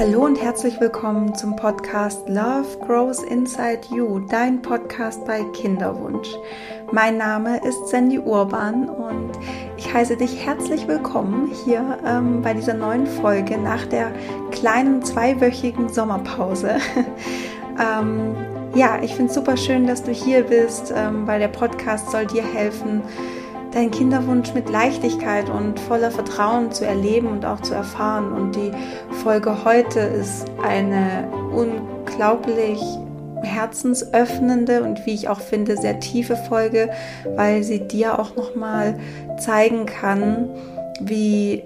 Hallo und herzlich willkommen zum Podcast Love Grows Inside You, dein Podcast bei Kinderwunsch. Mein Name ist Sandy Urban und ich heiße dich herzlich willkommen hier ähm, bei dieser neuen Folge nach der kleinen zweiwöchigen Sommerpause. ähm, ja, ich finde es super schön, dass du hier bist, ähm, weil der Podcast soll dir helfen, deinen Kinderwunsch mit Leichtigkeit und voller Vertrauen zu erleben und auch zu erfahren. Und die Folge heute ist eine unglaublich herzensöffnende und wie ich auch finde sehr tiefe Folge, weil sie dir auch noch mal zeigen kann, wie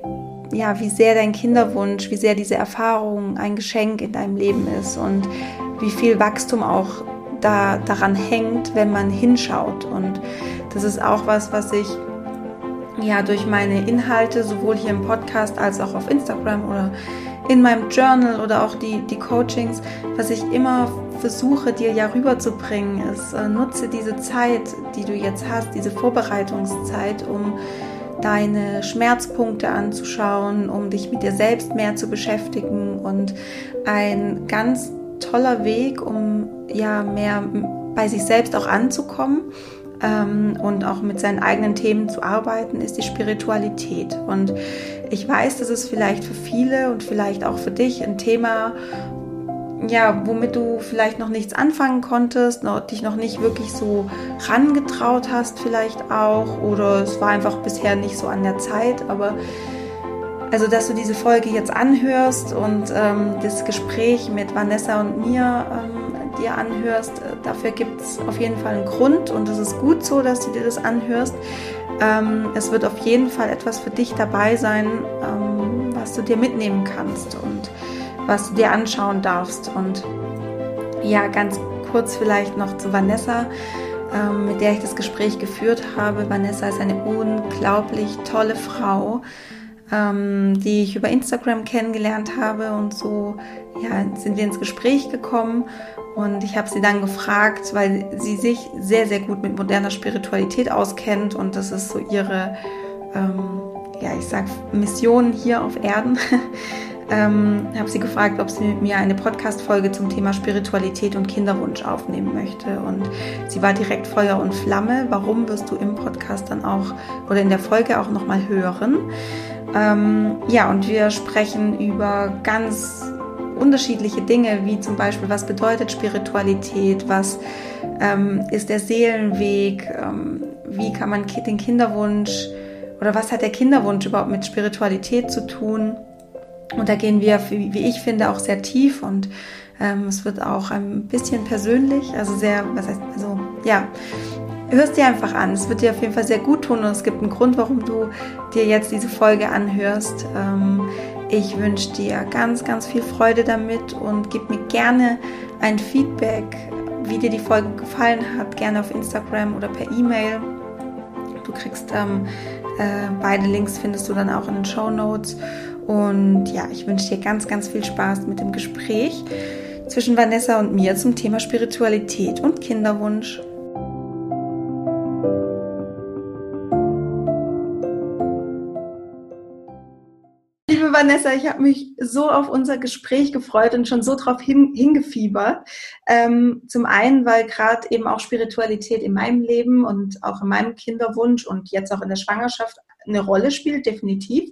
ja, wie sehr dein Kinderwunsch, wie sehr diese Erfahrung ein Geschenk in deinem Leben ist und wie viel Wachstum auch da daran hängt, wenn man hinschaut und das ist auch was, was ich ja durch meine Inhalte sowohl hier im Podcast als auch auf Instagram oder in meinem Journal oder auch die, die Coachings, was ich immer versuche dir ja rüberzubringen, ist, äh, nutze diese Zeit, die du jetzt hast, diese Vorbereitungszeit, um deine Schmerzpunkte anzuschauen, um dich mit dir selbst mehr zu beschäftigen und ein ganz toller Weg, um ja mehr bei sich selbst auch anzukommen ähm, und auch mit seinen eigenen Themen zu arbeiten, ist die Spiritualität. Und ich weiß, dass es vielleicht für viele und vielleicht auch für dich ein Thema, ja, womit du vielleicht noch nichts anfangen konntest, noch, dich noch nicht wirklich so rangetraut hast, vielleicht auch, oder es war einfach bisher nicht so an der Zeit, aber also, dass du diese Folge jetzt anhörst und ähm, das Gespräch mit Vanessa und mir ähm, dir anhörst. Äh, dafür gibt es auf jeden Fall einen Grund und es ist gut so, dass du dir das anhörst. Ähm, es wird auf jeden Fall etwas für dich dabei sein, ähm, was du dir mitnehmen kannst und was du dir anschauen darfst. Und ja, ganz kurz vielleicht noch zu Vanessa, ähm, mit der ich das Gespräch geführt habe. Vanessa ist eine unglaublich tolle Frau ähm, die ich über Instagram kennengelernt habe und so ja, sind wir ins Gespräch gekommen und ich habe sie dann gefragt, weil sie sich sehr, sehr gut mit moderner Spiritualität auskennt und das ist so ihre, ähm, ja, ich sag Mission hier auf Erden. ähm, habe sie gefragt, ob sie mit mir eine Podcast-Folge zum Thema Spiritualität und Kinderwunsch aufnehmen möchte. Und sie war direkt Feuer und Flamme. Warum wirst du im Podcast dann auch oder in der Folge auch nochmal hören? Ähm, ja, und wir sprechen über ganz unterschiedliche Dinge, wie zum Beispiel, was bedeutet Spiritualität, was ähm, ist der Seelenweg, ähm, wie kann man den Kinderwunsch oder was hat der Kinderwunsch überhaupt mit Spiritualität zu tun. Und da gehen wir, wie ich finde, auch sehr tief und ähm, es wird auch ein bisschen persönlich, also sehr, was heißt, also ja, hörst dir einfach an. Es wird dir auf jeden Fall sehr gut tun und es gibt einen Grund, warum du dir jetzt diese Folge anhörst. Ähm, ich wünsche dir ganz, ganz viel Freude damit und gib mir gerne ein Feedback, wie dir die Folge gefallen hat, gerne auf Instagram oder per E-Mail. Du kriegst ähm, äh, beide Links findest du dann auch in den Show Notes. Und ja, ich wünsche dir ganz, ganz viel Spaß mit dem Gespräch zwischen Vanessa und mir zum Thema Spiritualität und Kinderwunsch. Vanessa, ich habe mich so auf unser Gespräch gefreut und schon so drauf hin, hingefiebert. Ähm, zum einen, weil gerade eben auch Spiritualität in meinem Leben und auch in meinem Kinderwunsch und jetzt auch in der Schwangerschaft eine Rolle spielt, definitiv,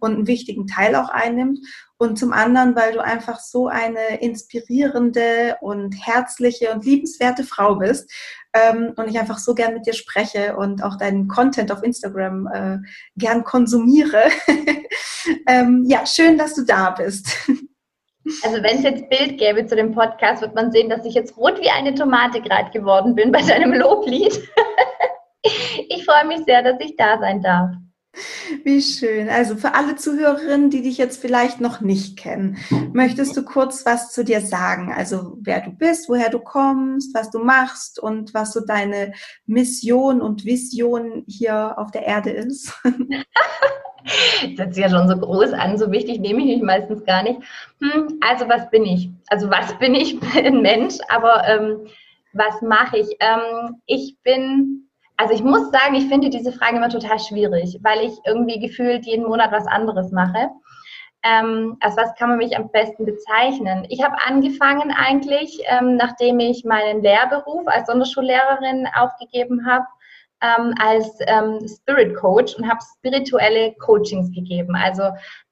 und einen wichtigen Teil auch einnimmt. Und zum anderen, weil du einfach so eine inspirierende und herzliche und liebenswerte Frau bist ähm, und ich einfach so gern mit dir spreche und auch deinen Content auf Instagram äh, gern konsumiere. ähm, ja, schön, dass du da bist. Also wenn es jetzt Bild gäbe zu dem Podcast, wird man sehen, dass ich jetzt rot wie eine Tomate gerade geworden bin bei deinem Loblied. ich freue mich sehr, dass ich da sein darf. Wie schön. Also für alle Zuhörerinnen, die dich jetzt vielleicht noch nicht kennen, möchtest du kurz was zu dir sagen? Also wer du bist, woher du kommst, was du machst und was so deine Mission und Vision hier auf der Erde ist? Das ist ja schon so groß an, so wichtig nehme ich mich meistens gar nicht. Hm, also was bin ich? Also was bin ich? Ein Mensch, aber ähm, was mache ich? Ähm, ich bin also ich muss sagen, ich finde diese Frage immer total schwierig, weil ich irgendwie gefühlt jeden Monat was anderes mache. Ähm, als was kann man mich am besten bezeichnen? Ich habe angefangen eigentlich, ähm, nachdem ich meinen Lehrberuf als Sonderschullehrerin aufgegeben habe, ähm, als ähm, Spirit Coach und habe spirituelle Coachings gegeben. Also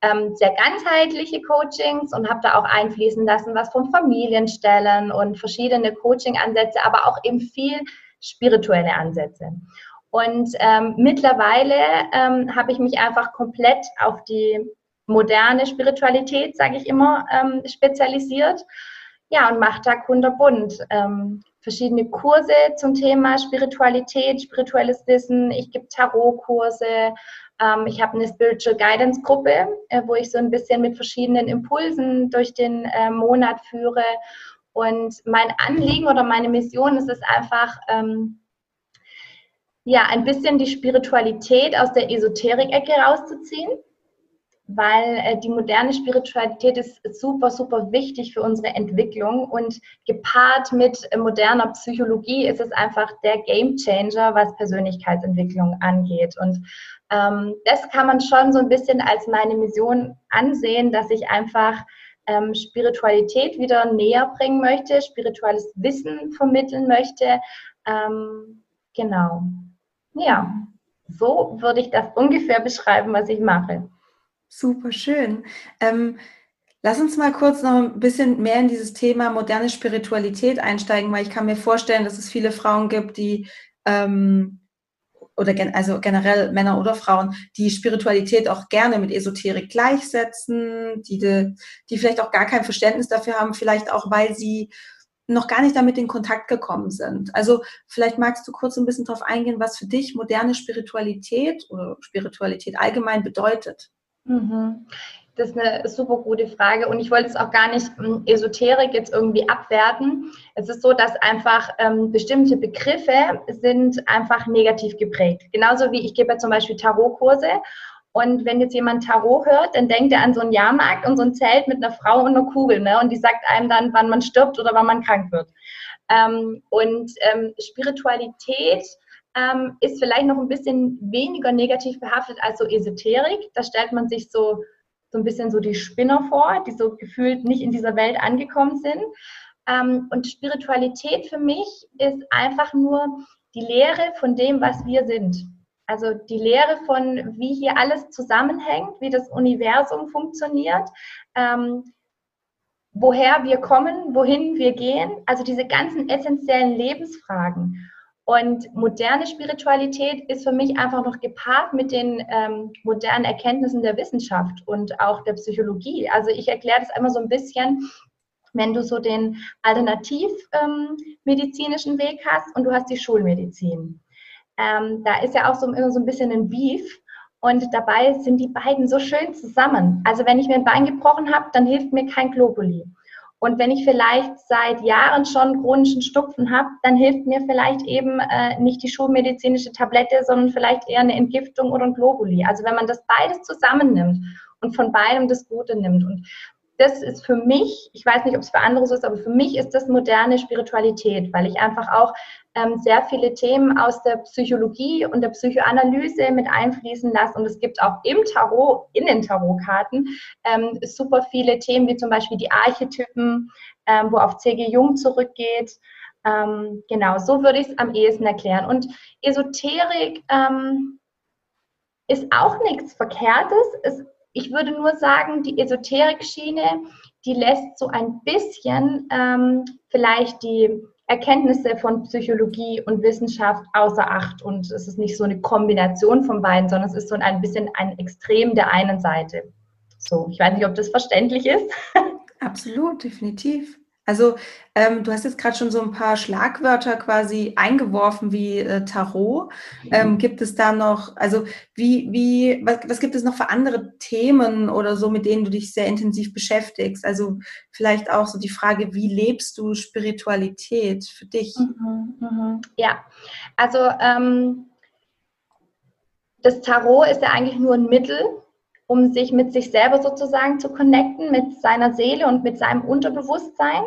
ähm, sehr ganzheitliche Coachings und habe da auch einfließen lassen, was von Familienstellen und verschiedene Coaching-Ansätze, aber auch eben viel spirituelle Ansätze. Und ähm, mittlerweile ähm, habe ich mich einfach komplett auf die moderne Spiritualität, sage ich immer, ähm, spezialisiert. Ja, und mache da kunderbunt. Ähm, verschiedene Kurse zum Thema Spiritualität, spirituelles Wissen. Ich gebe Tarotkurse. Ähm, ich habe eine Spiritual Guidance Gruppe, äh, wo ich so ein bisschen mit verschiedenen Impulsen durch den äh, Monat führe. Und mein Anliegen oder meine Mission ist es einfach, ähm, ja, ein bisschen die Spiritualität aus der Esoterik-Ecke rauszuziehen weil äh, die moderne Spiritualität ist super, super wichtig für unsere Entwicklung und gepaart mit äh, moderner Psychologie ist es einfach der Game Changer, was Persönlichkeitsentwicklung angeht. Und ähm, das kann man schon so ein bisschen als meine Mission ansehen, dass ich einfach ähm, Spiritualität wieder näher bringen möchte, spirituelles Wissen vermitteln möchte. Ähm, genau. Ja, so würde ich das ungefähr beschreiben, was ich mache. Super schön. Ähm, lass uns mal kurz noch ein bisschen mehr in dieses Thema moderne Spiritualität einsteigen, weil ich kann mir vorstellen, dass es viele Frauen gibt, die ähm, oder gen also generell Männer oder Frauen, die Spiritualität auch gerne mit Esoterik gleichsetzen, die, de, die vielleicht auch gar kein Verständnis dafür haben, vielleicht auch, weil sie noch gar nicht damit in Kontakt gekommen sind. Also vielleicht magst du kurz ein bisschen darauf eingehen, was für dich moderne Spiritualität oder Spiritualität allgemein bedeutet. Mhm. Das ist eine super gute Frage und ich wollte es auch gar nicht ähm, Esoterik jetzt irgendwie abwerten. Es ist so, dass einfach ähm, bestimmte Begriffe sind einfach negativ geprägt. Genauso wie ich gebe ja zum Beispiel Tarotkurse und wenn jetzt jemand Tarot hört, dann denkt er an so einen Jahrmarkt und so ein Zelt mit einer Frau und einer Kugel ne? und die sagt einem dann, wann man stirbt oder wann man krank wird. Ähm, und ähm, Spiritualität ähm, ist vielleicht noch ein bisschen weniger negativ behaftet als so Esoterik. Da stellt man sich so, so ein bisschen so die Spinner vor, die so gefühlt nicht in dieser Welt angekommen sind. Ähm, und Spiritualität für mich ist einfach nur die Lehre von dem, was wir sind. Also die Lehre von, wie hier alles zusammenhängt, wie das Universum funktioniert, ähm, woher wir kommen, wohin wir gehen. Also diese ganzen essentiellen Lebensfragen. Und moderne Spiritualität ist für mich einfach noch gepaart mit den ähm, modernen Erkenntnissen der Wissenschaft und auch der Psychologie. Also ich erkläre das einmal so ein bisschen, wenn du so den alternativmedizinischen ähm, Weg hast und du hast die Schulmedizin. Ähm, da ist ja auch so immer so ein bisschen ein Beef. Und dabei sind die beiden so schön zusammen. Also wenn ich mir ein Bein gebrochen habe, dann hilft mir kein Globuli. Und wenn ich vielleicht seit Jahren schon chronischen Stupfen habe, dann hilft mir vielleicht eben äh, nicht die schulmedizinische Tablette, sondern vielleicht eher eine Entgiftung oder ein Globuli. Also wenn man das beides zusammennimmt und von beidem das Gute nimmt. Und das ist für mich, ich weiß nicht, ob es für andere so ist, aber für mich ist das moderne Spiritualität, weil ich einfach auch ähm, sehr viele Themen aus der Psychologie und der Psychoanalyse mit einfließen lasse. Und es gibt auch im Tarot, in den Tarotkarten, ähm, super viele Themen, wie zum Beispiel die Archetypen, ähm, wo auf C.G. Jung zurückgeht. Ähm, genau, so würde ich es am ehesten erklären. Und Esoterik ähm, ist auch nichts Verkehrtes. Es ich würde nur sagen, die Esoterik-Schiene, die lässt so ein bisschen ähm, vielleicht die Erkenntnisse von Psychologie und Wissenschaft außer Acht. Und es ist nicht so eine Kombination von beiden, sondern es ist so ein bisschen ein Extrem der einen Seite. So, ich weiß nicht, ob das verständlich ist. Absolut, definitiv. Also ähm, du hast jetzt gerade schon so ein paar Schlagwörter quasi eingeworfen wie äh, Tarot. Ähm, gibt es da noch, also wie, wie, was, was gibt es noch für andere Themen oder so, mit denen du dich sehr intensiv beschäftigst? Also vielleicht auch so die Frage, wie lebst du Spiritualität für dich? Mhm, mh. Ja, also ähm, das Tarot ist ja eigentlich nur ein Mittel, um sich mit sich selber sozusagen zu connecten, mit seiner Seele und mit seinem Unterbewusstsein.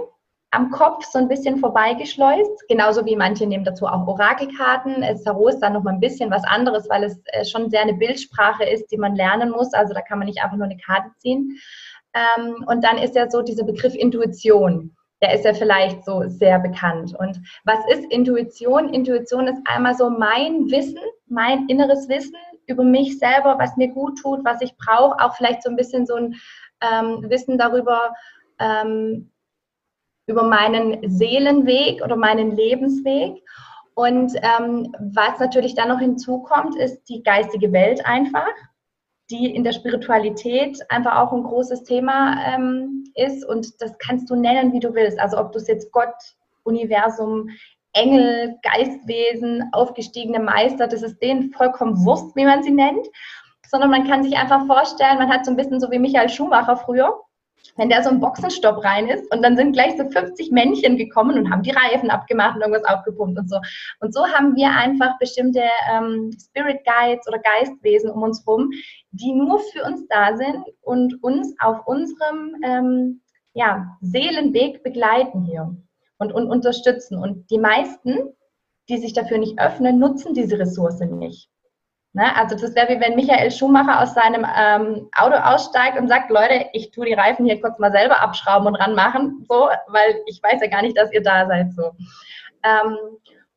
Am Kopf so ein bisschen vorbeigeschleust. Genauso wie manche nehmen dazu auch Orakelkarten. Das Tarot ist dann nochmal ein bisschen was anderes, weil es äh, schon sehr eine Bildsprache ist, die man lernen muss. Also da kann man nicht einfach nur eine Karte ziehen. Ähm, und dann ist ja so dieser Begriff Intuition. Der ist ja vielleicht so sehr bekannt. Und was ist Intuition? Intuition ist einmal so mein Wissen, mein inneres Wissen über mich selber, was mir gut tut, was ich brauche. Auch vielleicht so ein bisschen so ein ähm, Wissen darüber, ähm, über meinen Seelenweg oder meinen Lebensweg. Und ähm, was natürlich dann noch hinzukommt, ist die geistige Welt einfach, die in der Spiritualität einfach auch ein großes Thema ähm, ist. Und das kannst du nennen, wie du willst. Also ob du es jetzt Gott, Universum, Engel, Geistwesen, aufgestiegene Meister, das ist denen vollkommen Wurst, wie man sie nennt. Sondern man kann sich einfach vorstellen, man hat so ein bisschen so wie Michael Schumacher früher wenn der so ein Boxenstopp rein ist und dann sind gleich so 50 Männchen gekommen und haben die Reifen abgemacht und irgendwas aufgepumpt und so. Und so haben wir einfach bestimmte ähm, Spirit Guides oder Geistwesen um uns herum, die nur für uns da sind und uns auf unserem ähm, ja, Seelenweg begleiten hier und, und unterstützen. Und die meisten, die sich dafür nicht öffnen, nutzen diese Ressource nicht. Ne? Also das wäre wie wenn Michael Schumacher aus seinem ähm, Auto aussteigt und sagt, Leute, ich tue die Reifen hier kurz mal selber abschrauben und ranmachen, so, weil ich weiß ja gar nicht, dass ihr da seid. So. Ähm,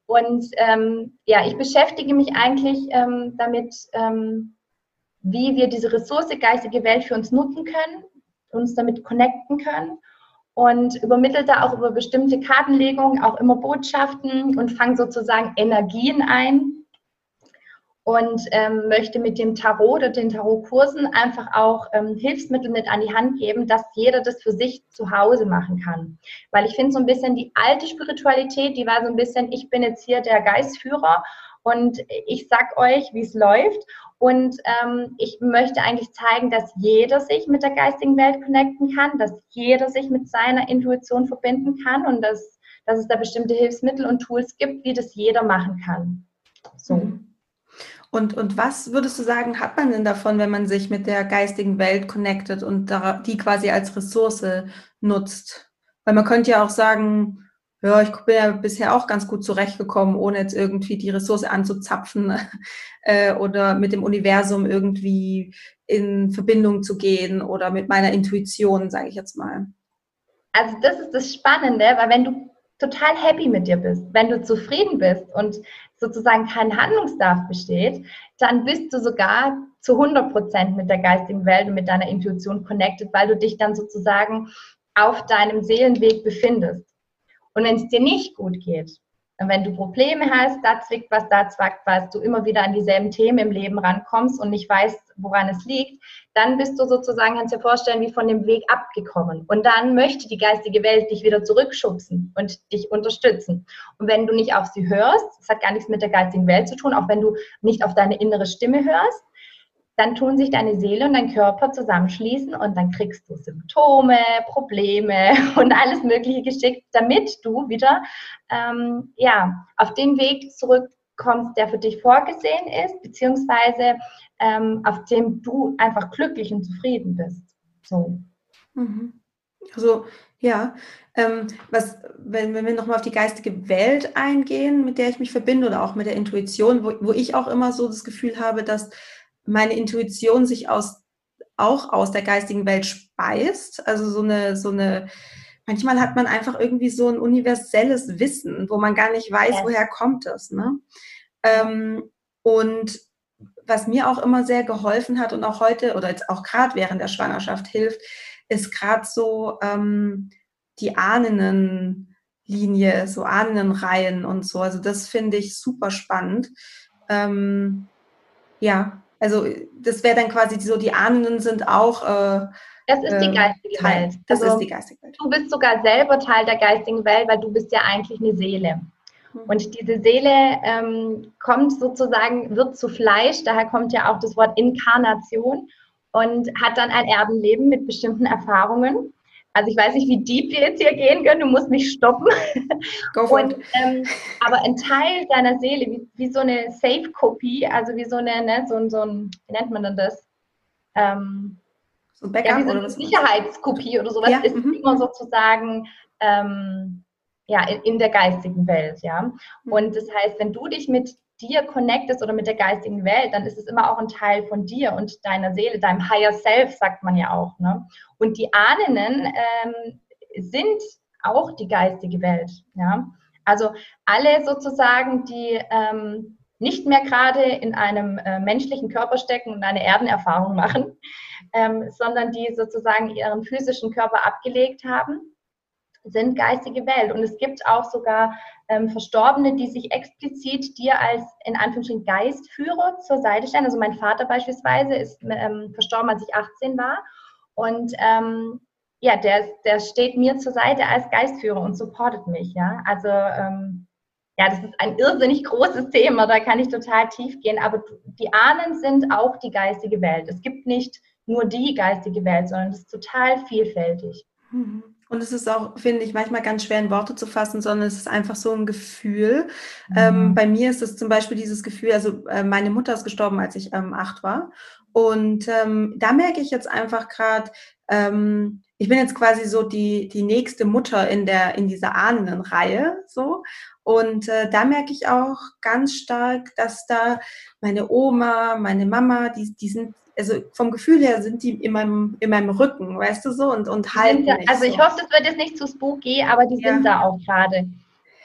und ähm, ja, ich beschäftige mich eigentlich ähm, damit, ähm, wie wir diese Ressource geistige Welt für uns nutzen können, uns damit connecten können und übermittelt da auch über bestimmte Kartenlegungen auch immer Botschaften und fange sozusagen Energien ein, und ähm, möchte mit dem Tarot oder den Tarotkursen einfach auch ähm, Hilfsmittel mit an die Hand geben, dass jeder das für sich zu Hause machen kann. Weil ich finde so ein bisschen die alte Spiritualität, die war so ein bisschen, ich bin jetzt hier der Geistführer und ich sag euch, wie es läuft. Und ähm, ich möchte eigentlich zeigen, dass jeder sich mit der geistigen Welt connecten kann, dass jeder sich mit seiner Intuition verbinden kann und dass, dass es da bestimmte Hilfsmittel und Tools gibt, wie das jeder machen kann. So. Mhm. Und, und was würdest du sagen, hat man denn davon, wenn man sich mit der geistigen Welt connectet und die quasi als Ressource nutzt? Weil man könnte ja auch sagen, ja, ich bin ja bisher auch ganz gut zurechtgekommen, ohne jetzt irgendwie die Ressource anzuzapfen äh, oder mit dem Universum irgendwie in Verbindung zu gehen oder mit meiner Intuition, sage ich jetzt mal. Also das ist das Spannende, weil wenn du total happy mit dir bist, wenn du zufrieden bist und sozusagen kein Handlungsdarf besteht, dann bist du sogar zu 100 Prozent mit der geistigen Welt und mit deiner Intuition connected, weil du dich dann sozusagen auf deinem Seelenweg befindest. Und wenn es dir nicht gut geht, und wenn du Probleme hast, da zwickt was, da zwackt was, du immer wieder an dieselben Themen im Leben rankommst und nicht weißt, woran es liegt, dann bist du sozusagen, kannst dir vorstellen, wie von dem Weg abgekommen. Und dann möchte die geistige Welt dich wieder zurückschubsen und dich unterstützen. Und wenn du nicht auf sie hörst, das hat gar nichts mit der geistigen Welt zu tun, auch wenn du nicht auf deine innere Stimme hörst, dann tun sich deine Seele und dein Körper zusammenschließen und dann kriegst du Symptome, Probleme und alles Mögliche geschickt, damit du wieder ähm, ja, auf den Weg zurückkommst, der für dich vorgesehen ist, beziehungsweise ähm, auf dem du einfach glücklich und zufrieden bist. So. Mhm. Also ja, ähm, was, wenn, wenn wir nochmal auf die geistige Welt eingehen, mit der ich mich verbinde oder auch mit der Intuition, wo, wo ich auch immer so das Gefühl habe, dass meine Intuition sich aus, auch aus der geistigen Welt speist. Also so eine, so eine, manchmal hat man einfach irgendwie so ein universelles Wissen, wo man gar nicht weiß, ja. woher kommt es. Ne? Ähm, und was mir auch immer sehr geholfen hat und auch heute oder jetzt auch gerade während der Schwangerschaft hilft, ist gerade so ähm, die Ahnenlinie, so Ahnenreihen und so. Also das finde ich super spannend. Ähm, ja, also das wäre dann quasi so, die Ahnen sind auch. Äh, das ist die ähm, geistige Teil. Welt. Das also, ist die geistige Welt. Du bist sogar selber Teil der geistigen Welt, weil du bist ja eigentlich eine Seele. Mhm. Und diese Seele ähm, kommt sozusagen, wird zu Fleisch, daher kommt ja auch das Wort Inkarnation und hat dann ein Erdenleben mit bestimmten Erfahrungen. Also ich weiß nicht, wie deep wir jetzt hier gehen können, du musst mich stoppen. Go for Und, ähm, aber ein Teil deiner Seele, wie, wie so eine Safe-Kopie, also wie so eine, ne, so, so ein, wie nennt man denn das? Ähm, so ein Backup ja, wie so eine Sicherheitskopie oder sowas, ja, ist -hmm. immer sozusagen ähm, ja, in, in, der geistigen Welt, ja. Mhm. Und das heißt, wenn du dich mit dir connectest oder mit der geistigen Welt, dann ist es immer auch ein Teil von dir und deiner Seele, deinem Higher Self, sagt man ja auch. Ne? Und die Ahnen ähm, sind auch die geistige Welt. Ja? Also alle sozusagen, die ähm, nicht mehr gerade in einem äh, menschlichen Körper stecken und eine Erdenerfahrung machen, ähm, sondern die sozusagen ihren physischen Körper abgelegt haben sind geistige Welt. Und es gibt auch sogar ähm, Verstorbene, die sich explizit dir als in Anführungsstrichen Geistführer zur Seite stellen. Also mein Vater beispielsweise ist ähm, verstorben, als ich 18 war. Und ähm, ja, der, der steht mir zur Seite als Geistführer und supportet mich. Ja, also ähm, ja, das ist ein irrsinnig großes Thema, da kann ich total tief gehen. Aber die Ahnen sind auch die geistige Welt. Es gibt nicht nur die geistige Welt, sondern es ist total vielfältig. Mhm. Und es ist auch, finde ich, manchmal ganz schwer in Worte zu fassen, sondern es ist einfach so ein Gefühl. Mhm. Ähm, bei mir ist es zum Beispiel dieses Gefühl, also äh, meine Mutter ist gestorben, als ich ähm, acht war. Und ähm, da merke ich jetzt einfach gerade, ähm, ich bin jetzt quasi so die, die nächste Mutter in, der, in dieser Ahnenreihe. So. Und äh, da merke ich auch ganz stark, dass da meine Oma, meine Mama, die, die sind also vom Gefühl her sind die in meinem, in meinem Rücken, weißt du so, und, und halten. Da, also ich so. hoffe, das wird jetzt nicht zu spooky, aber die ja. sind da auch gerade.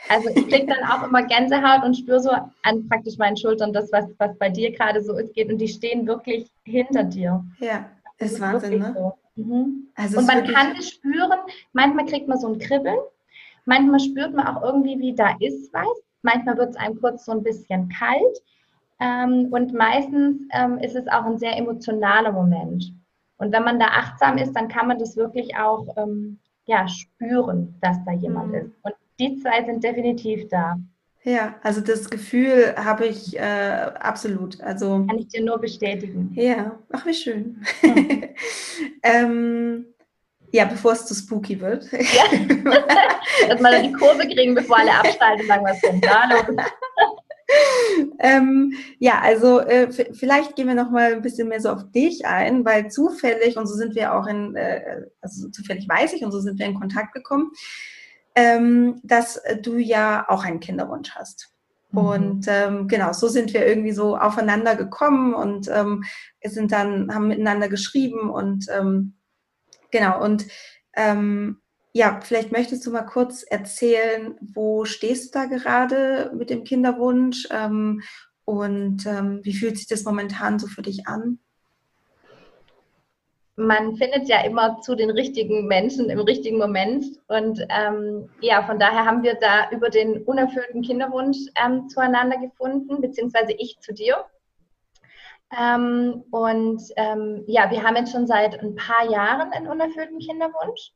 Also ich kriege dann auch immer Gänsehaut und spüre so an praktisch meinen Schultern das, was, was bei dir gerade so ist, geht. Und die stehen wirklich hinter dir. Ja, das ist, ist Wahnsinn, ne? So. Mhm. Also und man kann es spüren, manchmal kriegt man so ein Kribbeln, manchmal spürt man auch irgendwie, wie da ist was. Manchmal wird es einem kurz so ein bisschen kalt. Ähm, und meistens ähm, ist es auch ein sehr emotionaler Moment. Und wenn man da achtsam ist, dann kann man das wirklich auch ähm, ja, spüren, dass da jemand mhm. ist. Und die zwei sind definitiv da. Ja, also das Gefühl habe ich äh, absolut. Also kann ich dir nur bestätigen. Ja, ach wie schön. Mhm. ähm, ja, bevor es zu spooky wird. Ja. Dass wir die Kurve kriegen, bevor alle abschalten und sagen, was ist denn los? ähm, ja, also äh, vielleicht gehen wir noch mal ein bisschen mehr so auf dich ein, weil zufällig und so sind wir auch in, äh, also zufällig weiß ich und so sind wir in Kontakt gekommen, ähm, dass du ja auch einen Kinderwunsch hast. Mhm. Und ähm, genau, so sind wir irgendwie so aufeinander gekommen und ähm, sind dann haben miteinander geschrieben und ähm, genau und ähm, ja, vielleicht möchtest du mal kurz erzählen, wo stehst du da gerade mit dem Kinderwunsch ähm, und ähm, wie fühlt sich das momentan so für dich an? Man findet ja immer zu den richtigen Menschen im richtigen Moment. Und ähm, ja, von daher haben wir da über den unerfüllten Kinderwunsch ähm, zueinander gefunden, beziehungsweise ich zu dir. Ähm, und ähm, ja, wir haben jetzt schon seit ein paar Jahren einen unerfüllten Kinderwunsch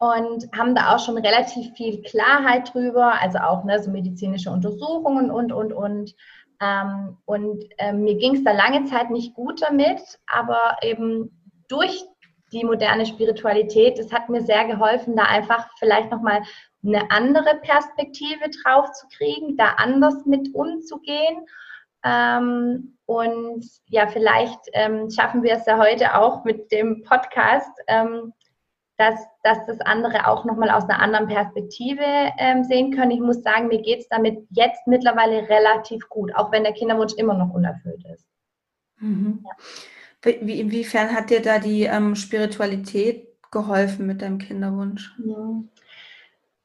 und haben da auch schon relativ viel Klarheit drüber, also auch ne, so medizinische Untersuchungen und, und, und. Ähm, und ähm, mir ging es da lange Zeit nicht gut damit, aber eben durch die moderne Spiritualität, das hat mir sehr geholfen, da einfach vielleicht nochmal eine andere Perspektive drauf zu kriegen, da anders mit umzugehen. Ähm, und ja, vielleicht ähm, schaffen wir es ja heute auch mit dem Podcast, ähm, dass, dass das andere auch nochmal aus einer anderen Perspektive ähm, sehen können. Ich muss sagen, mir geht es damit jetzt mittlerweile relativ gut, auch wenn der Kinderwunsch immer noch unerfüllt ist. Mhm. Ja. Wie, inwiefern hat dir da die ähm, Spiritualität geholfen mit deinem Kinderwunsch? Ja.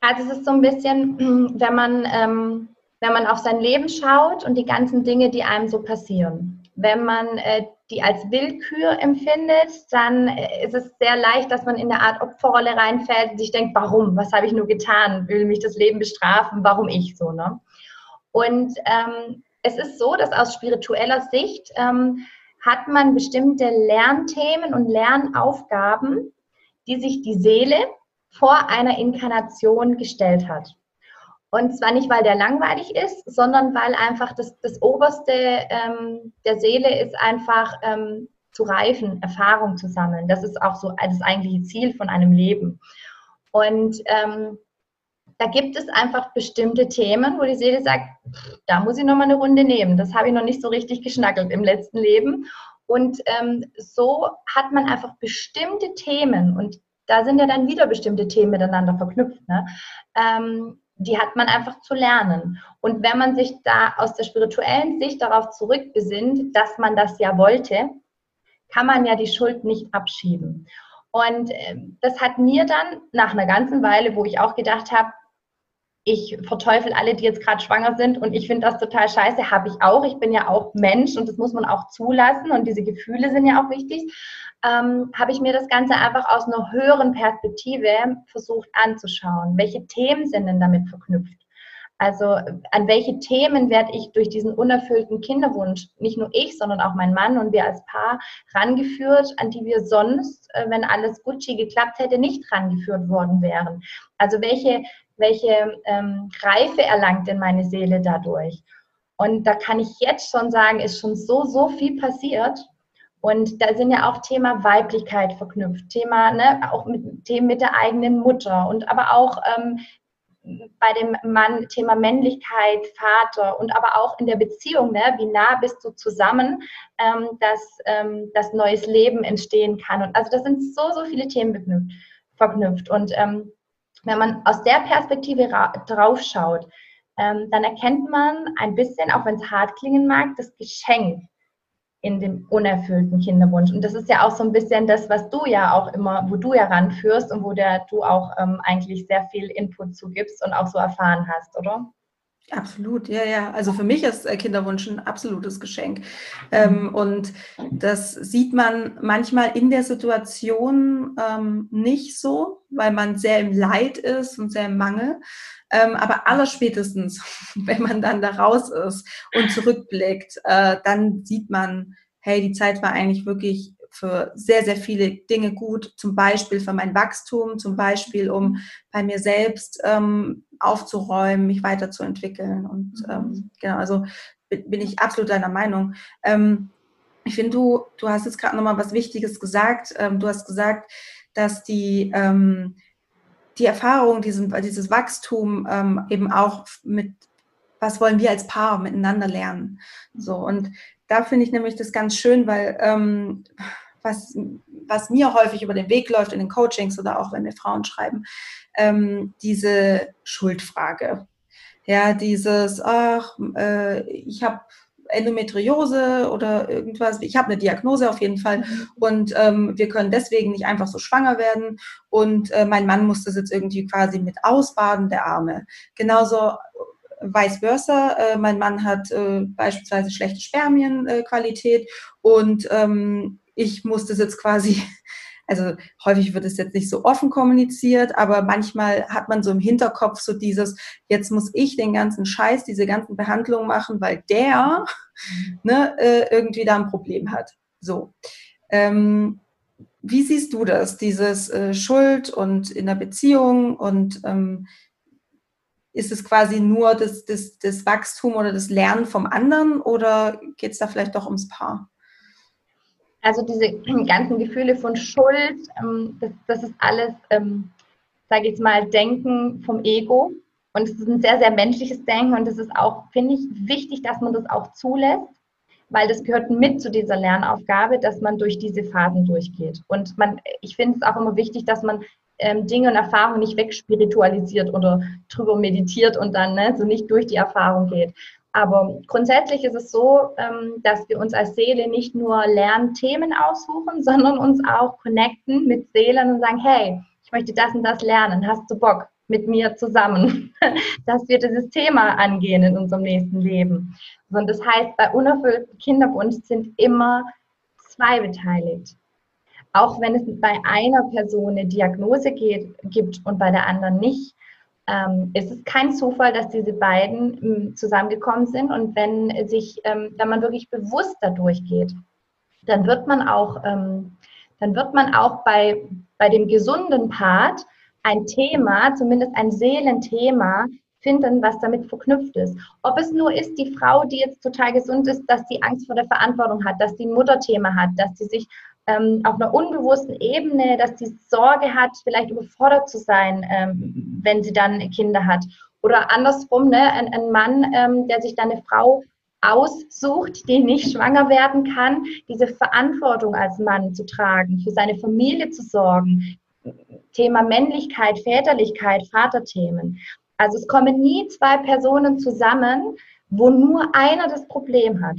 Also es ist so ein bisschen, wenn man, ähm, wenn man auf sein Leben schaut und die ganzen Dinge, die einem so passieren. Wenn man äh, die als Willkür empfindet, dann äh, ist es sehr leicht, dass man in eine Art Opferrolle reinfällt und sich denkt, warum? Was habe ich nur getan? Will mich das Leben bestrafen? Warum ich so? Ne? Und ähm, es ist so, dass aus spiritueller Sicht ähm, hat man bestimmte Lernthemen und Lernaufgaben, die sich die Seele vor einer Inkarnation gestellt hat. Und zwar nicht, weil der langweilig ist, sondern weil einfach das, das Oberste ähm, der Seele ist einfach ähm, zu reifen, Erfahrung zu sammeln. Das ist auch so das eigentliche Ziel von einem Leben. Und ähm, da gibt es einfach bestimmte Themen, wo die Seele sagt, da muss ich noch mal eine Runde nehmen. Das habe ich noch nicht so richtig geschnackelt im letzten Leben. Und ähm, so hat man einfach bestimmte Themen und da sind ja dann wieder bestimmte Themen miteinander verknüpft. Ne? Ähm, die hat man einfach zu lernen. Und wenn man sich da aus der spirituellen Sicht darauf zurückbesinnt, dass man das ja wollte, kann man ja die Schuld nicht abschieben. Und ähm, das hat mir dann nach einer ganzen Weile, wo ich auch gedacht habe, ich verteufel alle, die jetzt gerade schwanger sind und ich finde das total scheiße, habe ich auch. Ich bin ja auch Mensch und das muss man auch zulassen und diese Gefühle sind ja auch wichtig. Ähm, habe ich mir das Ganze einfach aus einer höheren Perspektive versucht anzuschauen. Welche Themen sind denn damit verknüpft? Also an welche Themen werde ich durch diesen unerfüllten Kinderwunsch, nicht nur ich, sondern auch mein Mann und wir als Paar, rangeführt, an die wir sonst, äh, wenn alles Gucci geklappt hätte, nicht rangeführt worden wären. Also welche welche ähm, Reife erlangt denn meine Seele dadurch? Und da kann ich jetzt schon sagen, ist schon so, so viel passiert. Und da sind ja auch Thema Weiblichkeit verknüpft, Thema, ne, auch mit Themen mit der eigenen Mutter und aber auch ähm, bei dem Mann Thema Männlichkeit, Vater und aber auch in der Beziehung, ne, wie nah bist du zusammen, ähm, dass ähm, das neues Leben entstehen kann. Und also das sind so, so viele Themen verknüpft. Und ähm, wenn man aus der Perspektive drauf schaut, ähm, dann erkennt man ein bisschen, auch wenn es hart klingen mag, das Geschenk in dem unerfüllten Kinderwunsch. Und das ist ja auch so ein bisschen das, was du ja auch immer, wo du ja ranführst und wo der, du auch ähm, eigentlich sehr viel Input zugibst und auch so erfahren hast, oder? Absolut, ja, ja. Also für mich ist äh, Kinderwunsch ein absolutes Geschenk. Ähm, mhm. und das sieht man manchmal in der Situation ähm, nicht so, weil man sehr im Leid ist und sehr im Mangel. Ähm, aber allerspätestens, wenn man dann da raus ist und zurückblickt, äh, dann sieht man, hey, die Zeit war eigentlich wirklich für sehr, sehr viele Dinge gut, zum Beispiel für mein Wachstum, zum Beispiel um bei mir selbst ähm, aufzuräumen, mich weiterzuentwickeln. Und mhm. ähm, genau, also bin ich absolut deiner Meinung. Ähm, ich finde, du, du hast jetzt gerade nochmal was Wichtiges gesagt. Ähm, du hast gesagt, dass die, ähm, die Erfahrung, diesen, dieses Wachstum ähm, eben auch mit, was wollen wir als Paar miteinander lernen. So, und da finde ich nämlich das ganz schön, weil ähm, was, was mir häufig über den Weg läuft in den Coachings oder auch wenn wir Frauen schreiben, ähm, diese Schuldfrage. Ja, dieses, ach, äh, ich habe Endometriose oder irgendwas. Ich habe eine Diagnose auf jeden Fall mhm. und ähm, wir können deswegen nicht einfach so schwanger werden. Und äh, mein Mann muss das jetzt irgendwie quasi mit ausbaden, der Arme. Genauso vice versa. Äh, mein Mann hat äh, beispielsweise schlechte Spermienqualität äh, und ähm, ich muss das jetzt quasi, also häufig wird es jetzt nicht so offen kommuniziert, aber manchmal hat man so im Hinterkopf so dieses, jetzt muss ich den ganzen Scheiß, diese ganzen Behandlungen machen, weil der ne, äh, irgendwie da ein Problem hat. So. Ähm, wie siehst du das, dieses äh, Schuld und in der Beziehung und ähm, ist es quasi nur das, das, das Wachstum oder das Lernen vom anderen oder geht es da vielleicht doch ums Paar? Also diese ganzen Gefühle von Schuld, ähm, das, das, ist alles, ähm, sage ich jetzt mal, Denken vom Ego. Und es ist ein sehr, sehr menschliches Denken und es ist auch, finde ich, wichtig, dass man das auch zulässt, weil das gehört mit zu dieser Lernaufgabe, dass man durch diese Phasen durchgeht. Und man, ich finde es auch immer wichtig, dass man ähm, Dinge und Erfahrungen nicht wegspiritualisiert oder drüber meditiert und dann ne, so nicht durch die Erfahrung geht. Aber grundsätzlich ist es so, ähm, dass wir uns als Seele nicht nur Lernthemen aussuchen, sondern uns auch connecten mit Seelen und sagen, hey, ich möchte das und das lernen, hast du Bock mit mir zusammen, dass wir dieses Thema angehen in unserem nächsten Leben. Und das heißt, bei unerfülltem Kinderwunsch sind immer zwei beteiligt auch wenn es bei einer Person eine Diagnose geht, gibt und bei der anderen nicht, ähm, ist es kein Zufall, dass diese beiden ähm, zusammengekommen sind. Und wenn sich, ähm, wenn man wirklich bewusst da durchgeht, dann wird man auch, ähm, dann wird man auch bei, bei dem gesunden Part ein Thema, zumindest ein Seelenthema, finden, was damit verknüpft ist. Ob es nur ist, die Frau, die jetzt total gesund ist, dass sie Angst vor der Verantwortung hat, dass sie ein Mutterthema hat, dass sie sich ähm, auf einer unbewussten Ebene, dass sie Sorge hat, vielleicht überfordert zu sein, ähm, wenn sie dann Kinder hat. Oder andersrum, ne, ein, ein Mann, ähm, der sich dann eine Frau aussucht, die nicht schwanger werden kann, diese Verantwortung als Mann zu tragen, für seine Familie zu sorgen, Thema Männlichkeit, Väterlichkeit, Vaterthemen. Also es kommen nie zwei Personen zusammen, wo nur einer das Problem hat.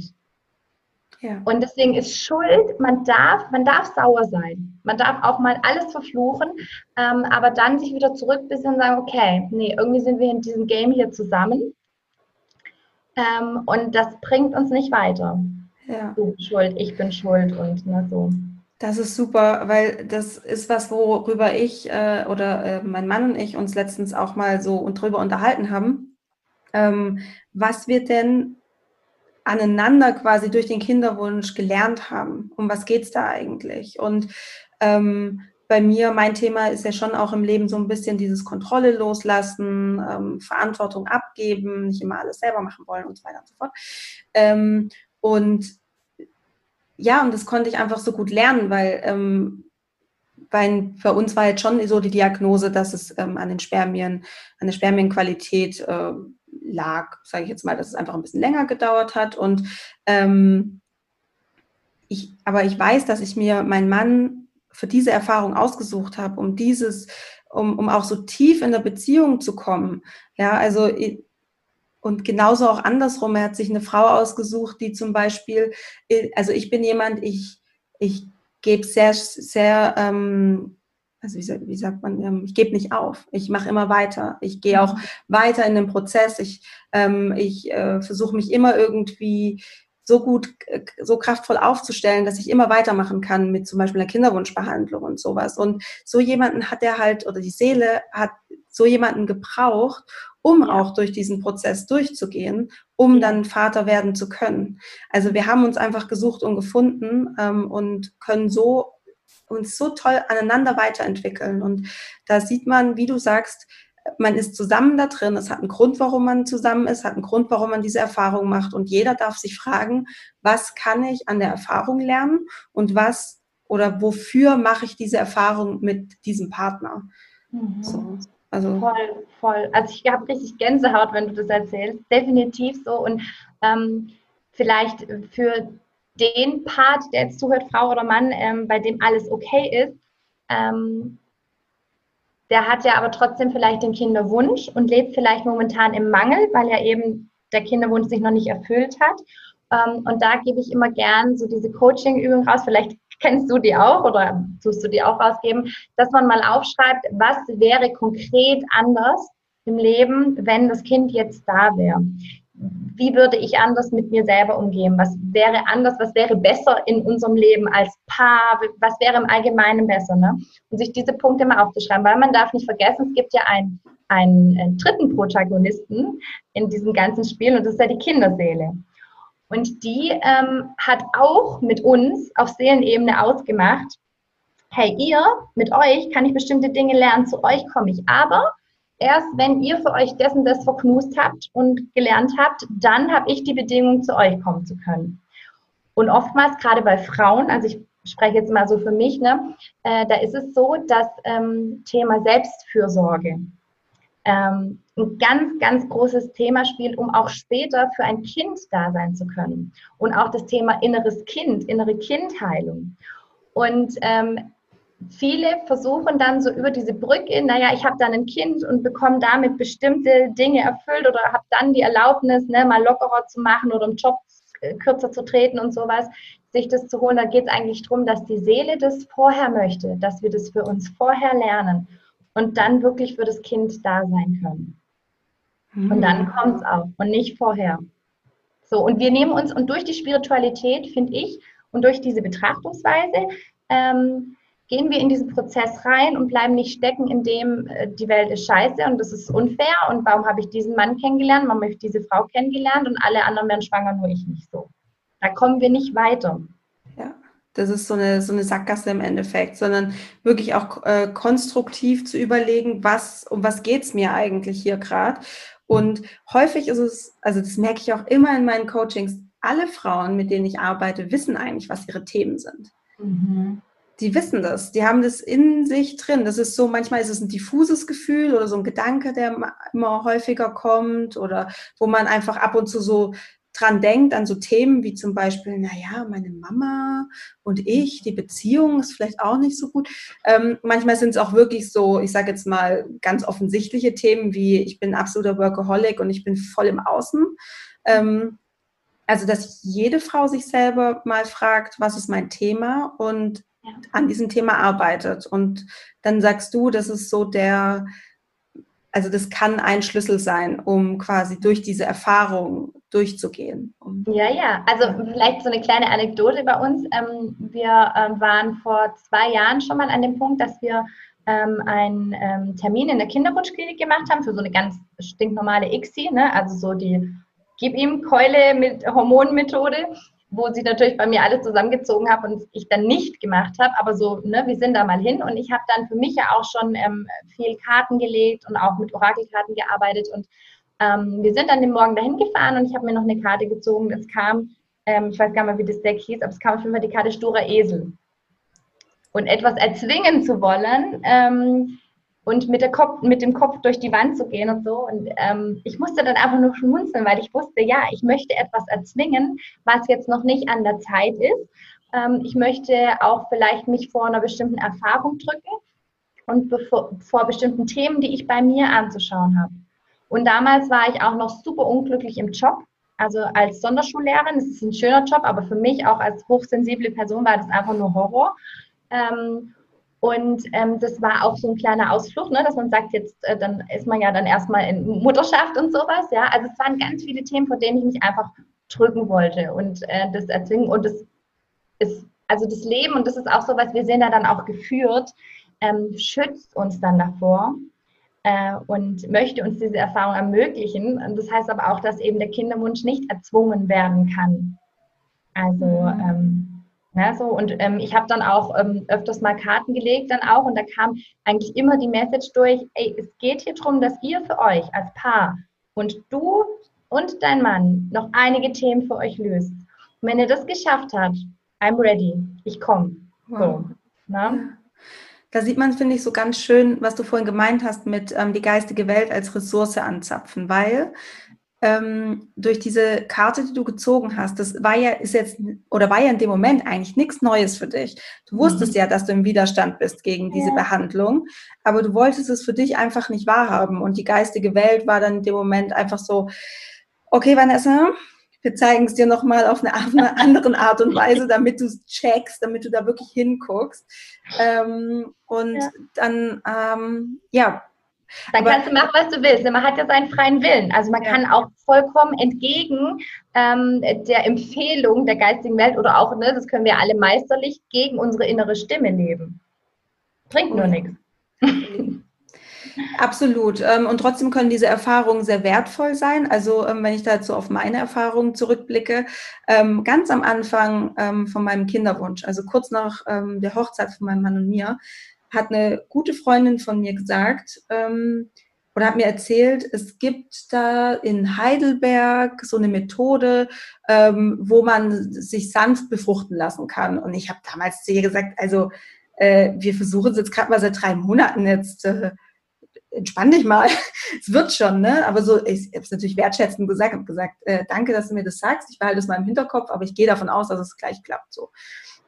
Ja. Und deswegen ist Schuld, man darf, man darf sauer sein. Man darf auch mal alles verfluchen, ähm, aber dann sich wieder zurückbissen und sagen, okay, nee, irgendwie sind wir in diesem Game hier zusammen. Ähm, und das bringt uns nicht weiter. Ja. Du schuld, ich bin schuld und ne, so. Das ist super, weil das ist was, worüber ich äh, oder äh, mein Mann und ich uns letztens auch mal so und drüber unterhalten haben. Ähm, was wir denn aneinander quasi durch den Kinderwunsch gelernt haben. Um was geht es da eigentlich? Und ähm, bei mir, mein Thema ist ja schon auch im Leben so ein bisschen dieses Kontrolle loslassen, ähm, Verantwortung abgeben, nicht immer alles selber machen wollen und so weiter und so fort. Ähm, und ja, und das konnte ich einfach so gut lernen, weil ähm, bei, bei, uns war jetzt schon so die Diagnose, dass es ähm, an den Spermien, an der Spermienqualität äh, lag, sage ich jetzt mal, dass es einfach ein bisschen länger gedauert hat. Und ähm, ich, aber ich weiß, dass ich mir meinen Mann für diese Erfahrung ausgesucht habe, um dieses, um, um auch so tief in der Beziehung zu kommen. Ja, also und genauso auch andersrum. Er hat sich eine Frau ausgesucht, die zum Beispiel, also ich bin jemand, ich, ich gebe sehr, sehr ähm, also wie, wie sagt man, ähm, ich gebe nicht auf. Ich mache immer weiter. Ich gehe auch mhm. weiter in den Prozess. Ich, ähm, ich äh, versuche mich immer irgendwie so gut, äh, so kraftvoll aufzustellen, dass ich immer weitermachen kann mit zum Beispiel einer Kinderwunschbehandlung und sowas. Und so jemanden hat er halt, oder die Seele hat so jemanden gebraucht, um auch durch diesen Prozess durchzugehen, um dann Vater werden zu können. Also wir haben uns einfach gesucht und gefunden ähm, und können so uns so toll aneinander weiterentwickeln. Und da sieht man, wie du sagst, man ist zusammen da drin. Es hat einen Grund, warum man zusammen ist, hat einen Grund, warum man diese Erfahrung macht. Und jeder darf sich fragen, was kann ich an der Erfahrung lernen und was oder wofür mache ich diese Erfahrung mit diesem Partner? Mhm. So, also voll, voll. Also ich habe richtig Gänsehaut, wenn du das erzählst. Definitiv so. Und ähm, vielleicht für den Part, der jetzt zuhört, Frau oder Mann, ähm, bei dem alles okay ist, ähm, der hat ja aber trotzdem vielleicht den Kinderwunsch und lebt vielleicht momentan im Mangel, weil ja eben der Kinderwunsch sich noch nicht erfüllt hat. Ähm, und da gebe ich immer gern so diese Coaching-Übung raus. Vielleicht kennst du die auch oder tust du die auch rausgeben, dass man mal aufschreibt, was wäre konkret anders im Leben, wenn das Kind jetzt da wäre wie würde ich anders mit mir selber umgehen? Was wäre anders, was wäre besser in unserem Leben als Paar? Was wäre im Allgemeinen besser? Ne? Und sich diese Punkte mal aufzuschreiben, weil man darf nicht vergessen, es gibt ja einen, einen, einen dritten Protagonisten in diesem ganzen Spiel und das ist ja die Kinderseele. Und die ähm, hat auch mit uns auf Seelenebene ausgemacht, hey, ihr, mit euch kann ich bestimmte Dinge lernen, zu euch komme ich, aber erst wenn ihr für euch dessen das verknust habt und gelernt habt, dann habe ich die Bedingung, zu euch kommen zu können. Und oftmals, gerade bei Frauen, also ich spreche jetzt mal so für mich, ne, äh, da ist es so, dass ähm, Thema Selbstfürsorge ähm, ein ganz, ganz großes Thema spielt, um auch später für ein Kind da sein zu können. Und auch das Thema inneres Kind, innere Kindheilung. Und ähm, viele versuchen dann so über diese Brücke, naja, ich habe dann ein Kind und bekomme damit bestimmte Dinge erfüllt oder habe dann die Erlaubnis, ne, mal lockerer zu machen oder im Job äh, kürzer zu treten und sowas, sich das zu holen. Da geht es eigentlich darum, dass die Seele das vorher möchte, dass wir das für uns vorher lernen und dann wirklich für das Kind da sein können. Mhm. Und dann hm. kommt es auch und nicht vorher. So, und wir nehmen uns, und durch die Spiritualität, finde ich, und durch diese Betrachtungsweise, ähm, gehen wir in diesen Prozess rein und bleiben nicht stecken, in dem äh, die Welt ist scheiße und das ist unfair und warum habe ich diesen Mann kennengelernt, warum habe ich diese Frau kennengelernt und alle anderen werden schwanger, nur ich nicht so. Da kommen wir nicht weiter. Ja, das ist so eine, so eine Sackgasse im Endeffekt, sondern wirklich auch äh, konstruktiv zu überlegen, was, um was geht es mir eigentlich hier gerade. Und häufig ist es, also das merke ich auch immer in meinen Coachings, alle Frauen, mit denen ich arbeite, wissen eigentlich, was ihre Themen sind. Mhm die wissen das, die haben das in sich drin. Das ist so, manchmal ist es ein diffuses Gefühl oder so ein Gedanke, der immer häufiger kommt oder wo man einfach ab und zu so dran denkt, an so Themen wie zum Beispiel, naja, meine Mama und ich, die Beziehung ist vielleicht auch nicht so gut. Ähm, manchmal sind es auch wirklich so, ich sage jetzt mal, ganz offensichtliche Themen wie, ich bin absoluter Workaholic und ich bin voll im Außen. Ähm, also, dass jede Frau sich selber mal fragt, was ist mein Thema und an diesem Thema arbeitet. Und dann sagst du, das ist so der, also das kann ein Schlüssel sein, um quasi durch diese Erfahrung durchzugehen. Ja, ja. Also vielleicht so eine kleine Anekdote bei uns. Ähm, wir ähm, waren vor zwei Jahren schon mal an dem Punkt, dass wir ähm, einen Termin in der Kinderwunschklinik gemacht haben für so eine ganz stinknormale ICSI, ne? also so die Gib ihm Keule mit Hormonmethode wo sie natürlich bei mir alle zusammengezogen habe und ich dann nicht gemacht habe. Aber so, ne, wir sind da mal hin und ich habe dann für mich ja auch schon ähm, viel Karten gelegt und auch mit Orakelkarten gearbeitet. Und ähm, wir sind dann den Morgen dahin gefahren und ich habe mir noch eine Karte gezogen. Es kam, ähm, ich weiß gar nicht mehr, wie das Deck hieß, aber es kam auf jeden Fall die Karte Sturer Esel. Und etwas erzwingen zu wollen, ähm, und mit, Kopf, mit, dem Kopf durch die Wand zu gehen und so. Und ähm, ich musste dann einfach nur schmunzeln, weil ich wusste, ja, ich möchte etwas erzwingen, was jetzt noch nicht an der Zeit ist. Ähm, ich möchte auch vielleicht mich vor einer bestimmten Erfahrung drücken und bevor, vor bestimmten Themen, die ich bei mir anzuschauen habe. Und damals war ich auch noch super unglücklich im Job. Also als Sonderschullehrerin, das ist ein schöner Job, aber für mich auch als hochsensible Person war das einfach nur Horror. Ähm, und ähm, das war auch so ein kleiner Ausflug, ne, dass man sagt, jetzt äh, dann ist man ja dann erstmal in Mutterschaft und sowas. Ja, also es waren ganz viele Themen, vor denen ich mich einfach drücken wollte und äh, das erzwingen. Und das ist also das Leben und das ist auch so was, wir sind da dann auch geführt, ähm, schützt uns dann davor äh, und möchte uns diese Erfahrung ermöglichen. Und das heißt aber auch, dass eben der Kinderwunsch nicht erzwungen werden kann. Also mhm. ähm, ja, so, und ähm, ich habe dann auch ähm, öfters mal Karten gelegt dann auch und da kam eigentlich immer die Message durch, ey, es geht hier darum, dass ihr für euch als Paar und du und dein Mann noch einige Themen für euch löst. Und wenn ihr das geschafft habt, I'm ready, ich komme. Wow. So, ne? Da sieht man, finde ich, so ganz schön, was du vorhin gemeint hast mit ähm, die geistige Welt als Ressource anzapfen, weil ähm, durch diese Karte, die du gezogen hast, das war ja, ist jetzt, oder war ja in dem Moment eigentlich nichts Neues für dich. Du wusstest mhm. ja, dass du im Widerstand bist gegen diese ja. Behandlung, aber du wolltest es für dich einfach nicht wahrhaben. Und die geistige Welt war dann in dem Moment einfach so, okay, Vanessa, wir zeigen es dir nochmal auf eine, eine andere Art und Weise, damit du es checkst, damit du da wirklich hinguckst. Ähm, und ja. dann, ähm, ja, dann Aber, kannst du machen, was du willst. Man hat ja seinen freien Willen. Also man ja. kann auch vollkommen entgegen ähm, der Empfehlung der geistigen Welt oder auch, ne, das können wir alle meisterlich, gegen unsere innere Stimme leben. Bringt nur nichts. Absolut. Ähm, und trotzdem können diese Erfahrungen sehr wertvoll sein. Also ähm, wenn ich dazu auf meine Erfahrungen zurückblicke, ähm, ganz am Anfang von meinem Kinderwunsch, also kurz nach der Hochzeit von meinem Mann und mir, hat eine gute Freundin von mir gesagt ähm, oder hat mir erzählt, es gibt da in Heidelberg so eine Methode, ähm, wo man sich sanft befruchten lassen kann. Und ich habe damals zu ihr gesagt, also äh, wir versuchen es jetzt gerade mal seit drei Monaten jetzt. Äh, entspann dich mal, es wird schon, ne? Aber so, ich habe es natürlich wertschätzend gesagt, habe gesagt, äh, danke, dass du mir das sagst. Ich behalte es mal im Hinterkopf, aber ich gehe davon aus, dass es gleich klappt. So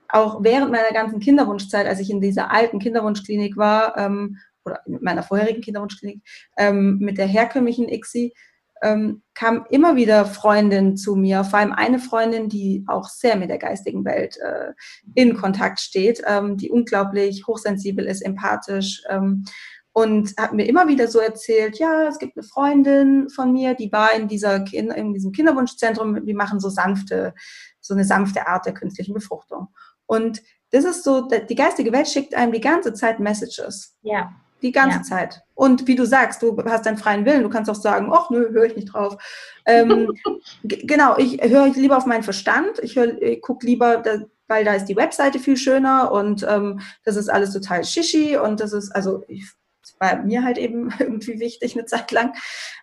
auch während meiner ganzen Kinderwunschzeit, als ich in dieser alten Kinderwunschklinik war, ähm, oder in meiner vorherigen Kinderwunschklinik, ähm, mit der herkömmlichen ICSI, ähm, kam immer wieder Freundinnen zu mir, vor allem eine Freundin, die auch sehr mit der geistigen Welt äh, in Kontakt steht, ähm, die unglaublich hochsensibel ist, empathisch ähm, und hat mir immer wieder so erzählt, ja, es gibt eine Freundin von mir, die war in, dieser kind in diesem Kinderwunschzentrum, die machen so sanfte, so eine sanfte Art der künstlichen Befruchtung. Und das ist so, die geistige Welt schickt einem die ganze Zeit Messages. Ja. Die ganze ja. Zeit. Und wie du sagst, du hast deinen freien Willen. Du kannst auch sagen, ach nö, höre ich nicht drauf. Ähm, genau, ich höre lieber auf meinen Verstand. Ich, ich gucke lieber, da, weil da ist die Webseite viel schöner und ähm, das ist alles total shishy und das ist, also ich, das war mir halt eben irgendwie wichtig eine Zeit lang.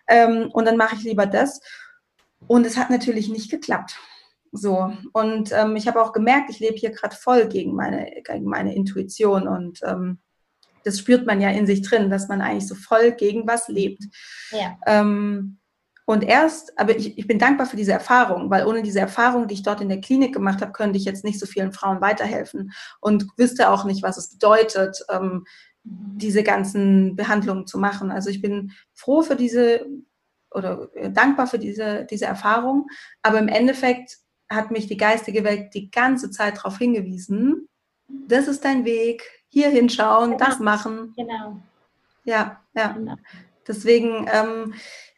Ähm, und dann mache ich lieber das. Und es hat natürlich nicht geklappt. So, und ähm, ich habe auch gemerkt, ich lebe hier gerade voll gegen meine, gegen meine Intuition und ähm, das spürt man ja in sich drin, dass man eigentlich so voll gegen was lebt. Ja. Ähm, Und erst, aber ich, ich bin dankbar für diese Erfahrung, weil ohne diese Erfahrung, die ich dort in der Klinik gemacht habe, könnte ich jetzt nicht so vielen Frauen weiterhelfen und wüsste auch nicht, was es bedeutet, ähm, diese ganzen Behandlungen zu machen. Also ich bin froh für diese oder dankbar für diese, diese Erfahrung, aber im Endeffekt hat mich die geistige Welt die ganze Zeit darauf hingewiesen, das ist dein Weg, hier hinschauen, genau. das machen. Genau. Ja, ja. Genau. Deswegen, ähm,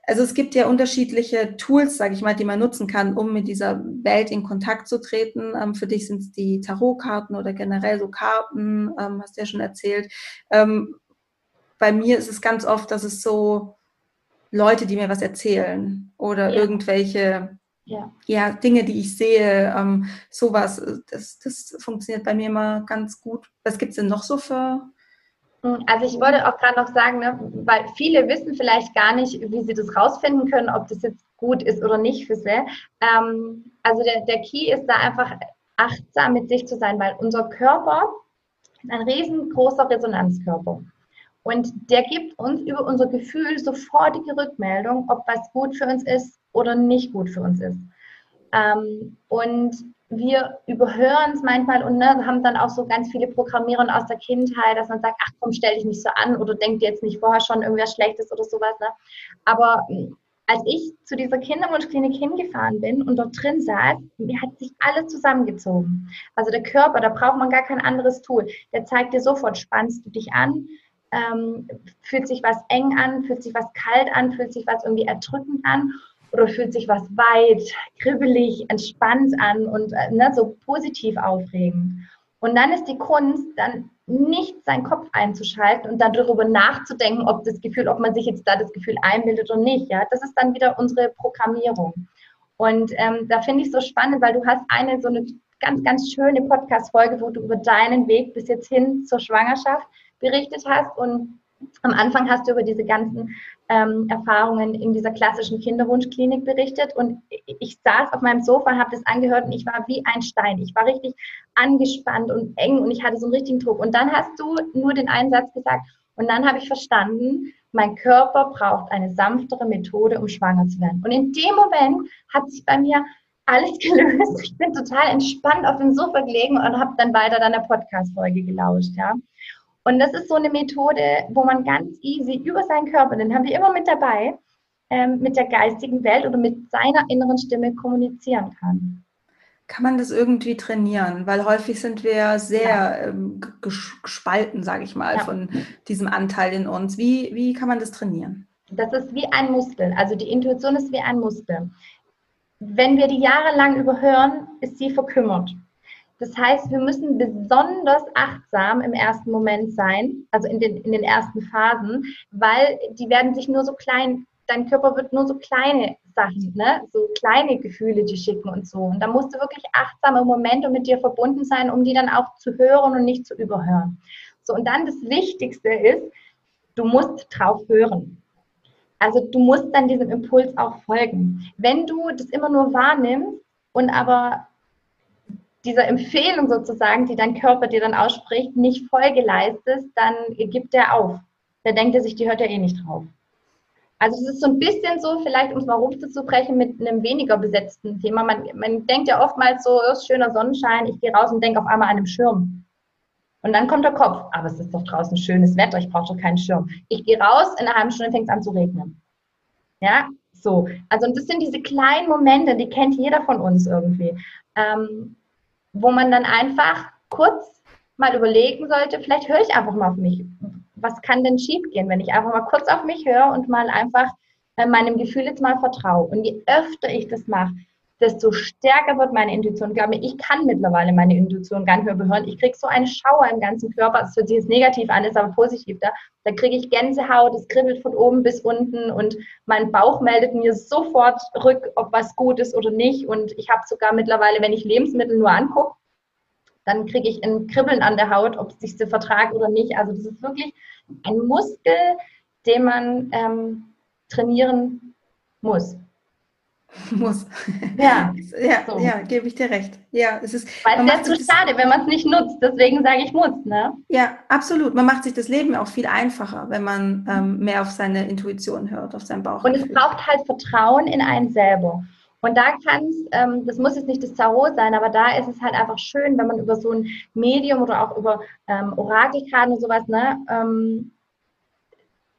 also es gibt ja unterschiedliche Tools, sage ich mal, die man nutzen kann, um mit dieser Welt in Kontakt zu treten. Ähm, für dich sind es die Tarotkarten oder generell so Karten, ähm, hast du ja schon erzählt. Ähm, bei mir ist es ganz oft, dass es so Leute, die mir was erzählen oder ja. irgendwelche ja. ja. Dinge, die ich sehe, ähm, sowas, das, das funktioniert bei mir immer ganz gut. Was gibt es denn noch so für hm, also ich wollte auch gerade noch sagen, ne, weil viele wissen vielleicht gar nicht, wie sie das rausfinden können, ob das jetzt gut ist oder nicht für sie. Ähm, also der, der Key ist da einfach achtsam mit sich zu sein, weil unser Körper ist ein riesengroßer Resonanzkörper. Und der gibt uns über unser Gefühl sofortige Rückmeldung, ob was gut für uns ist oder nicht gut für uns ist. Ähm, und wir überhören es manchmal und ne, haben dann auch so ganz viele Programmierungen aus der Kindheit, dass man sagt, ach komm, stell dich nicht so an oder denk dir jetzt nicht vorher schon irgendwas Schlechtes oder sowas. Ne? Aber hm, als ich zu dieser Kinderwunschklinik hingefahren bin und dort drin saß, mir hat sich alles zusammengezogen. Also der Körper, da braucht man gar kein anderes Tool. Der zeigt dir sofort, spannst du dich an, ähm, fühlt sich was eng an, fühlt sich was kalt an, fühlt sich was irgendwie erdrückend an oder fühlt sich was weit, kribbelig, entspannt an und äh, ne, so positiv aufregend. Und dann ist die Kunst, dann nicht seinen Kopf einzuschalten und dann darüber nachzudenken, ob das Gefühl, ob man sich jetzt da das Gefühl einbildet oder nicht. Ja, das ist dann wieder unsere Programmierung. Und ähm, da finde ich so spannend, weil du hast eine so eine ganz, ganz schöne Podcast-Folge, wo du über deinen Weg bis jetzt hin zur Schwangerschaft berichtet hast und am Anfang hast du über diese ganzen ähm, Erfahrungen in dieser klassischen Kinderwunschklinik berichtet und ich saß auf meinem Sofa, habe das angehört und ich war wie ein Stein. Ich war richtig angespannt und eng und ich hatte so einen richtigen Druck. Und dann hast du nur den einen Satz gesagt und dann habe ich verstanden, mein Körper braucht eine sanftere Methode, um schwanger zu werden. Und in dem Moment hat sich bei mir alles gelöst. Ich bin total entspannt auf dem Sofa gelegen und habe dann weiter deiner Podcast-Folge gelauscht, ja. Und das ist so eine Methode, wo man ganz easy über seinen Körper, den haben wir immer mit dabei, ähm, mit der geistigen Welt oder mit seiner inneren Stimme kommunizieren kann. Kann man das irgendwie trainieren? Weil häufig sind wir sehr ja. ähm, gespalten, sage ich mal, ja. von diesem Anteil in uns. Wie, wie kann man das trainieren? Das ist wie ein Muskel. Also die Intuition ist wie ein Muskel. Wenn wir die jahrelang überhören, ist sie verkümmert. Das heißt, wir müssen besonders achtsam im ersten Moment sein, also in den, in den ersten Phasen, weil die werden sich nur so klein, dein Körper wird nur so kleine Sachen, ne? so kleine Gefühle die schicken und so. Und da musst du wirklich achtsam im Moment und mit dir verbunden sein, um die dann auch zu hören und nicht zu überhören. So, und dann das Wichtigste ist, du musst drauf hören. Also du musst dann diesem Impuls auch folgen. Wenn du das immer nur wahrnimmst und aber dieser Empfehlung sozusagen, die dein Körper dir dann ausspricht, nicht Folge leistest, dann gibt er auf. Der denkt er sich, die hört er eh nicht drauf. Also es ist so ein bisschen so, vielleicht um es mal runterzubrechen, mit einem weniger besetzten Thema. Man, man denkt ja oftmals so, ist schöner Sonnenschein, ich gehe raus und denke auf einmal an einem Schirm. Und dann kommt der Kopf, aber es ist doch draußen schönes Wetter, ich brauche doch keinen Schirm. Ich gehe raus, in einer halben Stunde fängt es an zu regnen. Ja, so. Also und das sind diese kleinen Momente, die kennt jeder von uns irgendwie. Ähm, wo man dann einfach kurz mal überlegen sollte, vielleicht höre ich einfach mal auf mich. Was kann denn schiefgehen, wenn ich einfach mal kurz auf mich höre und mal einfach äh, meinem Gefühl jetzt mal vertraue? Und je öfter ich das mache, desto stärker wird meine Intuition. Glaube, ich kann mittlerweile meine Intuition gar nicht mehr behören. Ich kriege so einen Schauer im ganzen Körper. Es hört sich jetzt negativ an, ist aber positiv. Da, da kriege ich Gänsehaut, es kribbelt von oben bis unten und mein Bauch meldet mir sofort rück, ob was gut ist oder nicht. Und ich habe sogar mittlerweile, wenn ich Lebensmittel nur angucke, dann kriege ich ein Kribbeln an der Haut, ob es sich vertragt oder nicht. Also das ist wirklich ein Muskel, den man ähm, trainieren muss. Muss. Ja, ja, so. ja gebe ich dir recht. Ja, es ist. Weil es wäre zu schade, wenn man es nicht nutzt. Deswegen sage ich muss, ne? Ja, absolut. Man macht sich das Leben auch viel einfacher, wenn man ähm, mehr auf seine Intuition hört, auf seinen Bauch. Und es braucht halt Vertrauen in einen selber. Und da kann es, ähm, das muss jetzt nicht das Tarot sein, aber da ist es halt einfach schön, wenn man über so ein Medium oder auch über ähm, Orakelkarten und sowas, ne, ähm,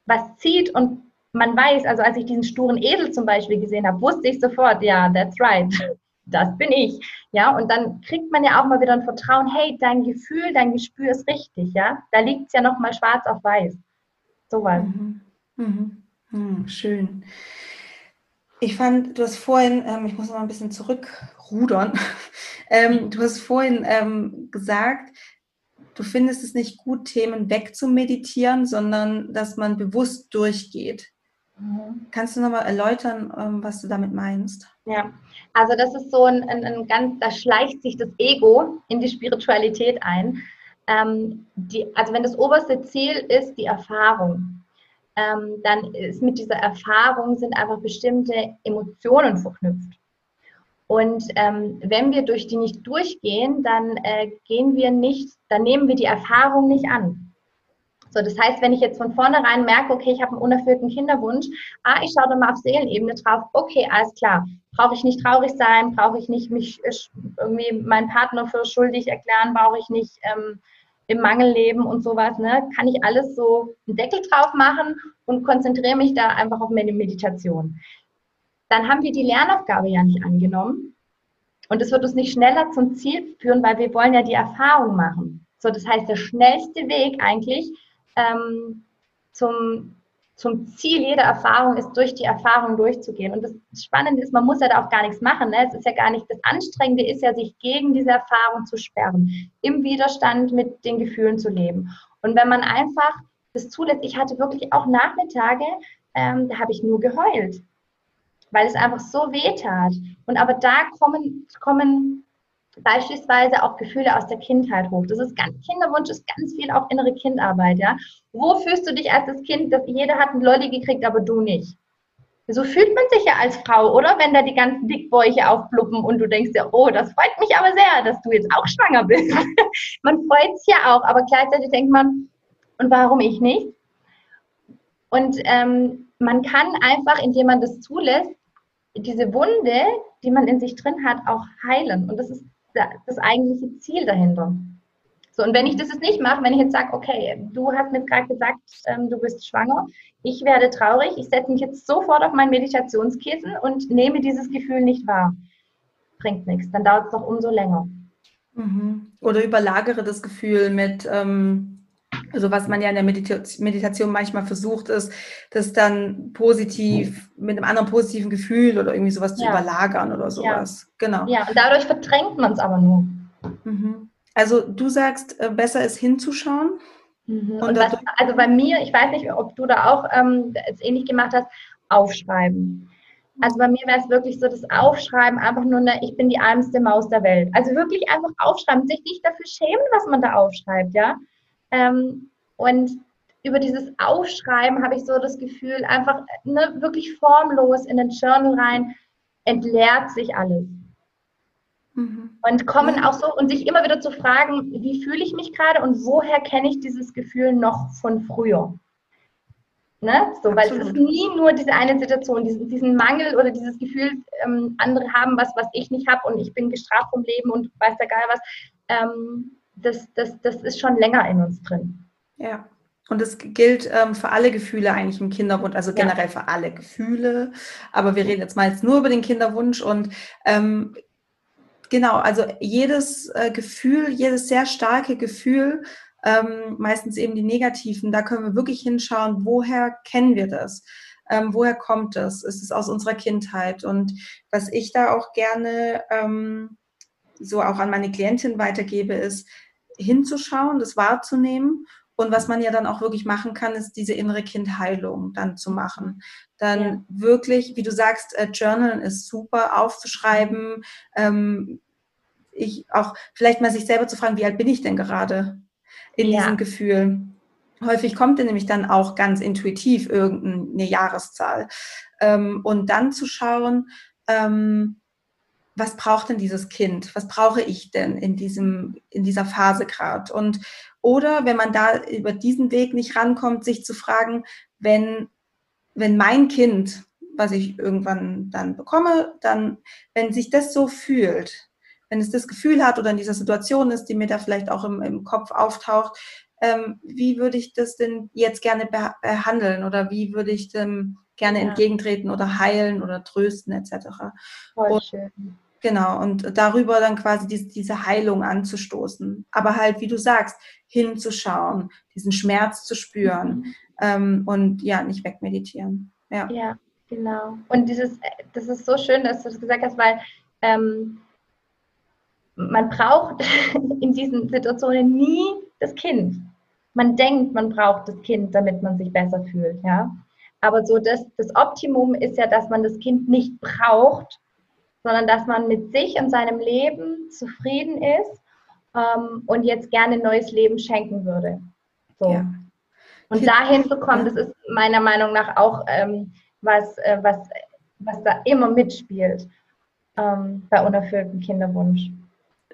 was zieht und man weiß, also als ich diesen sturen Edel zum Beispiel gesehen habe, wusste ich sofort, ja, that's right, das bin ich. Ja, und dann kriegt man ja auch mal wieder ein Vertrauen, hey, dein Gefühl, dein Gespür ist richtig, ja. Da liegt es ja nochmal schwarz auf weiß. Sowas. Mhm. Mhm. Mhm. Schön. Ich fand, du hast vorhin, ähm, ich muss noch mal ein bisschen zurückrudern, ähm, du hast vorhin ähm, gesagt, du findest es nicht gut, Themen wegzumeditieren, sondern dass man bewusst durchgeht. Kannst du nochmal erläutern, ähm, was du damit meinst? Ja, also das ist so ein, ein, ein, ganz, da schleicht sich das Ego in die Spiritualität ein. Ähm, die, also wenn das oberste Ziel ist die Erfahrung, ähm, dann ist mit dieser Erfahrung sind einfach bestimmte Emotionen verknüpft. Und ähm, wenn wir durch die nicht durchgehen, dann äh, gehen wir nicht, dann nehmen wir die Erfahrung nicht an. So, das heißt, wenn ich jetzt von vornherein merke, okay, ich habe einen unerfüllten Kinderwunsch, ah, ich schaue da mal auf Seelenebene drauf, okay, alles klar. Brauche ich nicht traurig sein, brauche ich nicht mich äh, irgendwie meinen Partner für schuldig erklären, brauche ich nicht ähm, im Mangel leben und sowas, ne? Kann ich alles so einen Deckel drauf machen und konzentriere mich da einfach auf meine Meditation. Dann haben wir die Lernaufgabe ja nicht angenommen. Und es wird uns nicht schneller zum Ziel führen, weil wir wollen ja die Erfahrung machen. So, das heißt, der schnellste Weg eigentlich ähm, zum, zum Ziel jeder Erfahrung ist, durch die Erfahrung durchzugehen. Und das Spannende ist, man muss ja da auch gar nichts machen. Ne? Es ist ja gar nicht, das Anstrengende ist ja, sich gegen diese Erfahrung zu sperren, im Widerstand mit den Gefühlen zu leben. Und wenn man einfach das zulässt, ich hatte wirklich auch Nachmittage, ähm, da habe ich nur geheult, weil es einfach so weh tat. Und aber da kommen, kommen beispielsweise auch Gefühle aus der Kindheit hoch. Das ist ganz, Kinderwunsch ist ganz viel auch innere Kindarbeit, ja. Wo fühlst du dich als das Kind, dass jeder hat einen Lolli gekriegt, aber du nicht? So fühlt man sich ja als Frau, oder? Wenn da die ganzen Dickbäuche aufpluppen und du denkst ja, oh, das freut mich aber sehr, dass du jetzt auch schwanger bist. man freut sich ja auch, aber gleichzeitig denkt man, und warum ich nicht? Und ähm, man kann einfach, indem man das zulässt, diese Wunde, die man in sich drin hat, auch heilen. Und das ist das eigentliche Ziel dahinter. So, und wenn ich das jetzt nicht mache, wenn ich jetzt sage, okay, du hast mir gerade gesagt, ähm, du bist schwanger, ich werde traurig, ich setze mich jetzt sofort auf mein Meditationskissen und nehme dieses Gefühl nicht wahr, bringt nichts, dann dauert es doch umso länger. Mhm. Oder überlagere das Gefühl mit, ähm, also was man ja in der Meditation manchmal versucht ist, das dann positiv mit einem anderen positiven Gefühl oder irgendwie sowas zu überlagern oder sowas. Ja. Genau. Ja, und dadurch verdrängt man es aber nur. Mhm. Also du sagst, äh, besser ist hinzuschauen. Mhm. Und, und was, also bei mir, ich weiß nicht, ob du da auch ähm, es ähnlich gemacht hast, aufschreiben. Also bei mir wäre es wirklich so, das Aufschreiben einfach nur eine, ich bin die armste Maus der Welt. Also wirklich einfach aufschreiben, sich nicht dafür schämen, was man da aufschreibt, ja. Ähm, und über dieses Aufschreiben habe ich so das Gefühl, einfach ne, wirklich formlos in den Journal rein, entleert sich alles. Mhm. Und kommen auch so und sich immer wieder zu fragen, wie fühle ich mich gerade und woher kenne ich dieses Gefühl noch von früher? Ne? So, weil es ist nie nur diese eine Situation, diesen, diesen Mangel oder dieses Gefühl, ähm, andere haben was, was ich nicht habe und ich bin gestraft vom Leben und weiß der Geil was. Ähm, das, das, das ist schon länger in uns drin. Ja. Und das gilt ähm, für alle Gefühle eigentlich im Kinderwunsch, also generell ja. für alle Gefühle. Aber wir reden jetzt mal jetzt nur über den Kinderwunsch und ähm, genau, also jedes äh, Gefühl, jedes sehr starke Gefühl, ähm, meistens eben die negativen, da können wir wirklich hinschauen, woher kennen wir das? Ähm, woher kommt das? Ist es aus unserer Kindheit? Und was ich da auch gerne ähm, so auch an meine Klientin weitergebe, ist hinzuschauen, das wahrzunehmen. Und was man ja dann auch wirklich machen kann, ist diese innere Kindheilung dann zu machen. Dann ja. wirklich, wie du sagst, äh, Journalen ist super, aufzuschreiben. Ähm, ich auch vielleicht mal sich selber zu fragen, wie alt bin ich denn gerade in ja. diesem Gefühl? Häufig kommt dann nämlich dann auch ganz intuitiv irgendeine Jahreszahl. Ähm, und dann zu schauen, ähm, was braucht denn dieses Kind? Was brauche ich denn in, diesem, in dieser Phase gerade? Und oder wenn man da über diesen Weg nicht rankommt, sich zu fragen, wenn, wenn mein Kind, was ich irgendwann dann bekomme, dann, wenn sich das so fühlt, wenn es das Gefühl hat oder in dieser Situation ist, die mir da vielleicht auch im, im Kopf auftaucht, ähm, wie würde ich das denn jetzt gerne behandeln oder wie würde ich dem gerne ja. entgegentreten oder heilen oder trösten etc. Voll und, schön. Genau, und darüber dann quasi diese, diese Heilung anzustoßen. Aber halt, wie du sagst, hinzuschauen, diesen Schmerz zu spüren mhm. ähm, und ja, nicht wegmeditieren. Ja. ja, genau. Und dieses, das ist so schön, dass du das gesagt hast, weil ähm, man braucht in diesen Situationen nie das Kind. Man denkt, man braucht das Kind, damit man sich besser fühlt, ja. Aber so das, das Optimum ist ja, dass man das Kind nicht braucht, sondern dass man mit sich und seinem Leben zufrieden ist ähm, und jetzt gerne ein neues Leben schenken würde. So. Ja. Und dahin zu kommen, das ist meiner Meinung nach auch ähm, was, äh, was, was da immer mitspielt ähm, bei unerfülltem Kinderwunsch.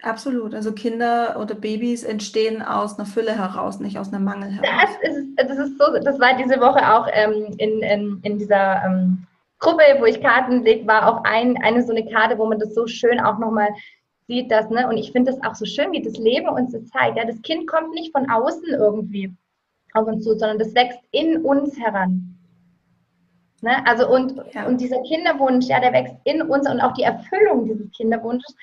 Absolut. Also Kinder oder Babys entstehen aus einer Fülle heraus, nicht aus einem Mangel heraus. Das ist, das ist so, das war diese Woche auch ähm, in, in, in dieser ähm, Gruppe, wo ich Karten leg, war auch ein, eine so eine Karte, wo man das so schön auch nochmal sieht, dass, ne, und ich finde das auch so schön, wie das Leben uns das zeigt. Ja, das Kind kommt nicht von außen irgendwie auf uns zu, sondern das wächst in uns heran. Ne? Also und, ja. und dieser Kinderwunsch, ja, der wächst in uns und auch die Erfüllung dieses Kinderwunsches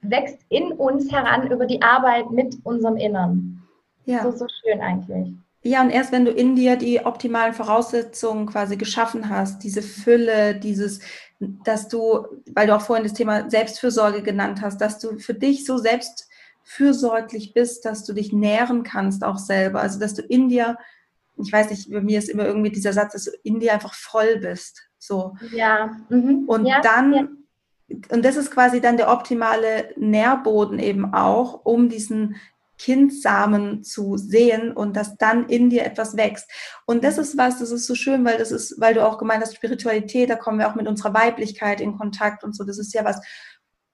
wächst in uns heran über die Arbeit mit unserem Innern. Ja. So, so schön eigentlich. Ja, und erst wenn du in dir die optimalen Voraussetzungen quasi geschaffen hast, diese Fülle, dieses, dass du, weil du auch vorhin das Thema Selbstfürsorge genannt hast, dass du für dich so selbstfürsorglich bist, dass du dich nähren kannst auch selber. Also, dass du in dir, ich weiß nicht, bei mir ist immer irgendwie dieser Satz, dass du in dir einfach voll bist. So. Ja. Mhm. Und ja. dann, ja. Und das ist quasi dann der optimale Nährboden eben auch, um diesen Kindsamen zu sehen und dass dann in dir etwas wächst. Und das ist was, das ist so schön, weil das ist, weil du auch gemeint hast, Spiritualität, da kommen wir auch mit unserer Weiblichkeit in Kontakt und so. Das ist ja was,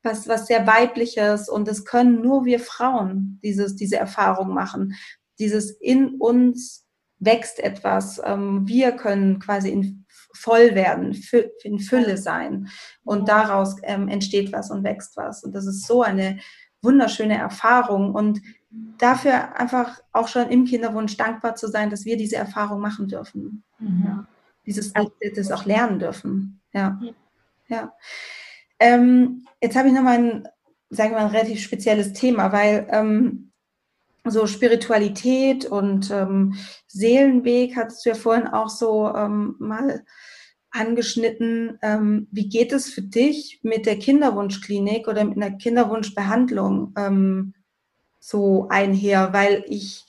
was, was sehr weibliches und das können nur wir Frauen dieses, diese Erfahrung machen. Dieses in uns wächst etwas. Ähm, wir können quasi in voll werden, in Fülle sein und daraus ähm, entsteht was und wächst was. Und das ist so eine wunderschöne Erfahrung und dafür einfach auch schon im Kinderwunsch dankbar zu sein, dass wir diese Erfahrung machen dürfen. Mhm. Ja. Dieses, das auch lernen dürfen. Ja. ja. Ähm, jetzt habe ich noch mal ein, sagen wir mal, ein relativ spezielles Thema, weil ähm, so Spiritualität und ähm, Seelenweg hattest du ja vorhin auch so ähm, mal angeschnitten. Ähm, wie geht es für dich mit der Kinderwunschklinik oder mit einer Kinderwunschbehandlung? Ähm, so einher, weil ich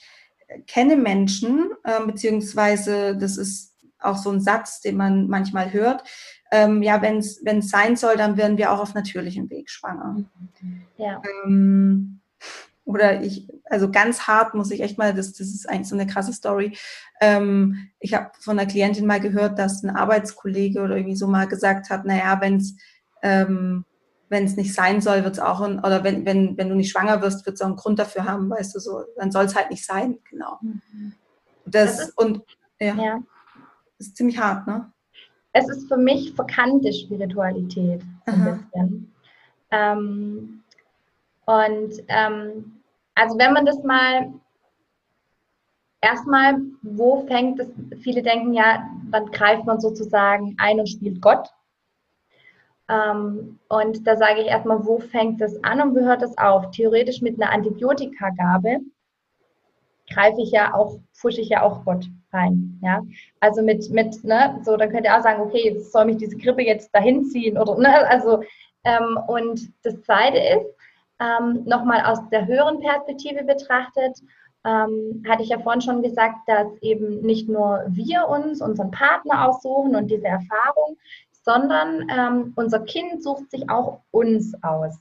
kenne Menschen, äh, beziehungsweise das ist auch so ein Satz, den man manchmal hört, ähm, ja, wenn es sein soll, dann werden wir auch auf natürlichem Weg schwanger. Ja. Ähm, oder ich, also ganz hart muss ich echt mal, das, das ist eigentlich so eine krasse Story. Ähm, ich habe von einer Klientin mal gehört, dass ein Arbeitskollege oder irgendwie so mal gesagt hat, naja, wenn es ähm, wenn es nicht sein soll, wird es auch, ein, oder wenn, wenn, wenn du nicht schwanger wirst, wird es auch einen Grund dafür haben, weißt du, so, dann soll es halt nicht sein, genau. Mhm. Das, das ist, und ja, ja, das ist ziemlich hart, ne? Es ist für mich verkannte Spiritualität, ein Aha. bisschen. Ähm, und ähm, also wenn man das mal erstmal, wo fängt es, viele denken ja, dann greift man sozusagen ein und spielt Gott ähm, und da sage ich erstmal, wo fängt das an und wo hört das auf? Theoretisch mit einer Antibiotikagabe greife ich ja auch, fusche ich ja auch Gott rein. Ja? Also mit, mit, ne, so, dann könnt ihr auch sagen, okay, jetzt soll mich diese Grippe jetzt dahin ziehen oder, ne, also, ähm, und das zweite ist, ähm, nochmal aus der höheren Perspektive betrachtet, ähm, hatte ich ja vorhin schon gesagt, dass eben nicht nur wir uns unseren Partner aussuchen und diese Erfahrung, sondern ähm, unser Kind sucht sich auch uns aus.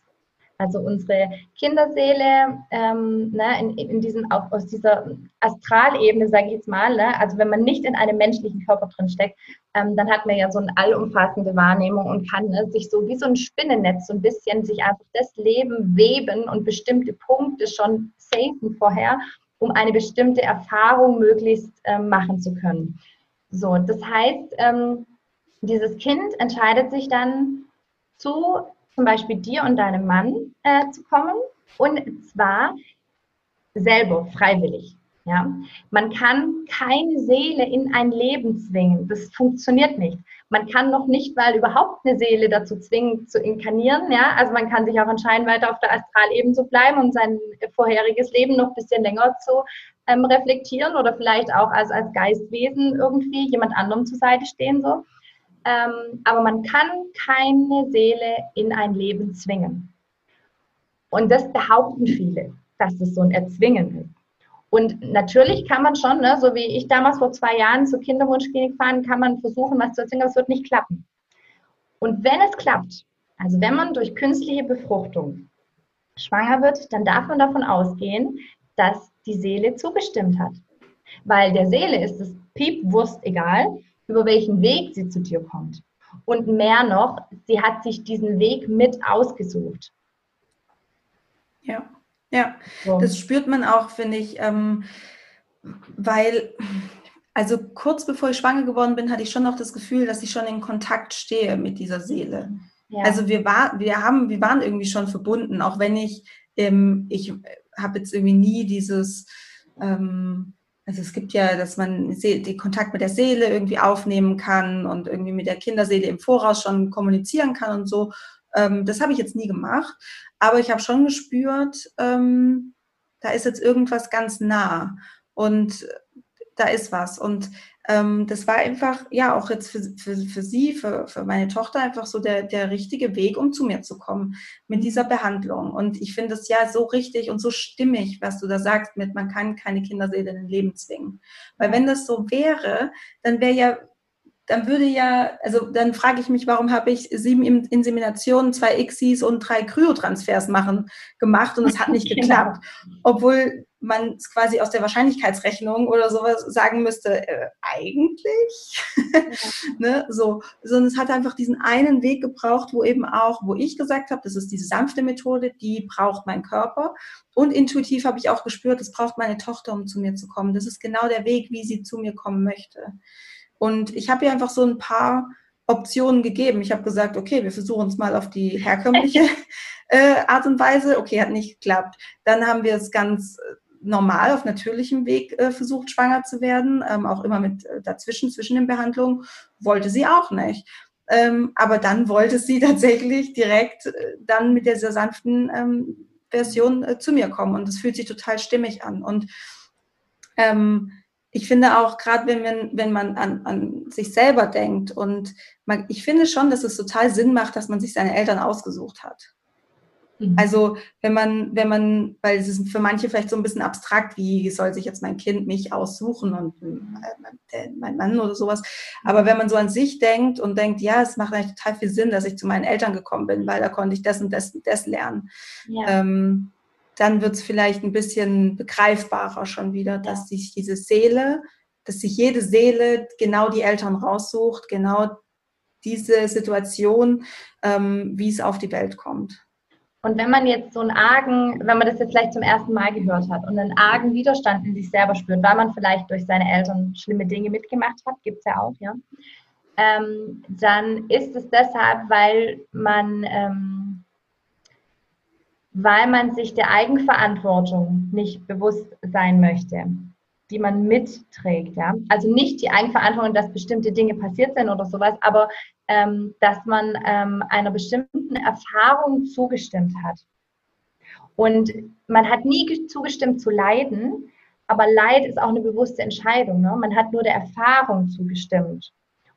Also unsere Kinderseele ähm, ne, in, in diesen, auch aus dieser Astralebene, sage ich jetzt mal, ne, also wenn man nicht in einem menschlichen Körper drin steckt, ähm, dann hat man ja so eine allumfassende Wahrnehmung und kann ne, sich so wie so ein Spinnennetz so ein bisschen sich einfach das Leben weben und bestimmte Punkte schon safen vorher, um eine bestimmte Erfahrung möglichst ähm, machen zu können. So, das heißt, ähm, dieses Kind entscheidet sich dann zu zum Beispiel dir und deinem Mann äh, zu kommen und zwar selber freiwillig. Ja? Man kann keine Seele in ein Leben zwingen. Das funktioniert nicht. Man kann noch nicht mal überhaupt eine Seele dazu zwingen, zu inkarnieren. Ja? Also man kann sich auch entscheiden, weiter auf der Astralebene zu bleiben und sein vorheriges Leben noch ein bisschen länger zu ähm, reflektieren oder vielleicht auch als, als Geistwesen irgendwie jemand anderem zur Seite stehen. So. Ähm, aber man kann keine Seele in ein Leben zwingen. Und das behaupten viele, dass das so ein Erzwingen ist. Und natürlich kann man schon, ne, so wie ich damals vor zwei Jahren zur Kinderwunschklinik fahren, kann man versuchen, was zu erzwingen, aber es wird nicht klappen. Und wenn es klappt, also wenn man durch künstliche Befruchtung schwanger wird, dann darf man davon ausgehen, dass die Seele zugestimmt hat. Weil der Seele ist es piepwurst egal, über welchen Weg sie zu dir kommt. Und mehr noch, sie hat sich diesen Weg mit ausgesucht. Ja, ja, so. das spürt man auch, finde ich, ähm, weil, also kurz bevor ich schwanger geworden bin, hatte ich schon noch das Gefühl, dass ich schon in Kontakt stehe mit dieser Seele. Ja. Also wir, war, wir, haben, wir waren irgendwie schon verbunden, auch wenn ich, ähm, ich habe jetzt irgendwie nie dieses, ähm, also es gibt ja, dass man den Kontakt mit der Seele irgendwie aufnehmen kann und irgendwie mit der Kinderseele im Voraus schon kommunizieren kann und so. Ähm, das habe ich jetzt nie gemacht, aber ich habe schon gespürt, ähm, da ist jetzt irgendwas ganz nah und da ist was. Und ähm, das war einfach, ja, auch jetzt für, für, für sie, für, für meine Tochter einfach so der, der richtige Weg, um zu mir zu kommen mit dieser Behandlung. Und ich finde es ja so richtig und so stimmig, was du da sagst, mit man kann keine Kinderseele in Leben zwingen. Weil wenn das so wäre, dann wäre ja dann würde ja, also dann frage ich mich, warum habe ich sieben Inseminationen, zwei ICSIs und drei Kryotransfers machen gemacht und es hat nicht geklappt. Obwohl man es quasi aus der Wahrscheinlichkeitsrechnung oder sowas sagen müsste, äh, eigentlich, ja. ne, so, sondern es hat einfach diesen einen Weg gebraucht, wo eben auch, wo ich gesagt habe, das ist diese sanfte Methode, die braucht mein Körper und intuitiv habe ich auch gespürt, das braucht meine Tochter, um zu mir zu kommen. Das ist genau der Weg, wie sie zu mir kommen möchte. Und ich habe ihr einfach so ein paar Optionen gegeben. Ich habe gesagt, okay, wir versuchen es mal auf die herkömmliche äh, Art und Weise. Okay, hat nicht geklappt. Dann haben wir es ganz normal auf natürlichem Weg äh, versucht, schwanger zu werden, ähm, auch immer mit äh, dazwischen, zwischen den Behandlungen, wollte sie auch nicht. Ähm, aber dann wollte sie tatsächlich direkt äh, dann mit dieser sanften ähm, Version äh, zu mir kommen und das fühlt sich total stimmig an. Und ähm, ich finde auch, gerade wenn man, wenn man an, an sich selber denkt und man, ich finde schon, dass es total Sinn macht, dass man sich seine Eltern ausgesucht hat. Mhm. Also wenn man, wenn man, weil es ist für manche vielleicht so ein bisschen abstrakt, wie soll sich jetzt mein Kind mich aussuchen und äh, mein Mann oder sowas. Aber wenn man so an sich denkt und denkt, ja, es macht eigentlich total viel Sinn, dass ich zu meinen Eltern gekommen bin, weil da konnte ich das und das und das lernen. Ja. Ähm, dann wird es vielleicht ein bisschen begreifbarer schon wieder, dass sich diese Seele, dass sich jede Seele genau die Eltern raussucht, genau diese Situation, ähm, wie es auf die Welt kommt. Und wenn man jetzt so einen argen, wenn man das jetzt vielleicht zum ersten Mal gehört hat und einen argen Widerstand in sich selber spürt, weil man vielleicht durch seine Eltern schlimme Dinge mitgemacht hat, gibt es ja auch, ja, ähm, dann ist es deshalb, weil man ähm, weil man sich der Eigenverantwortung nicht bewusst sein möchte, die man mitträgt. Ja? Also nicht die Eigenverantwortung, dass bestimmte Dinge passiert sind oder sowas, aber ähm, dass man ähm, einer bestimmten Erfahrung zugestimmt hat. Und man hat nie zugestimmt zu leiden, aber Leid ist auch eine bewusste Entscheidung. Ne? Man hat nur der Erfahrung zugestimmt.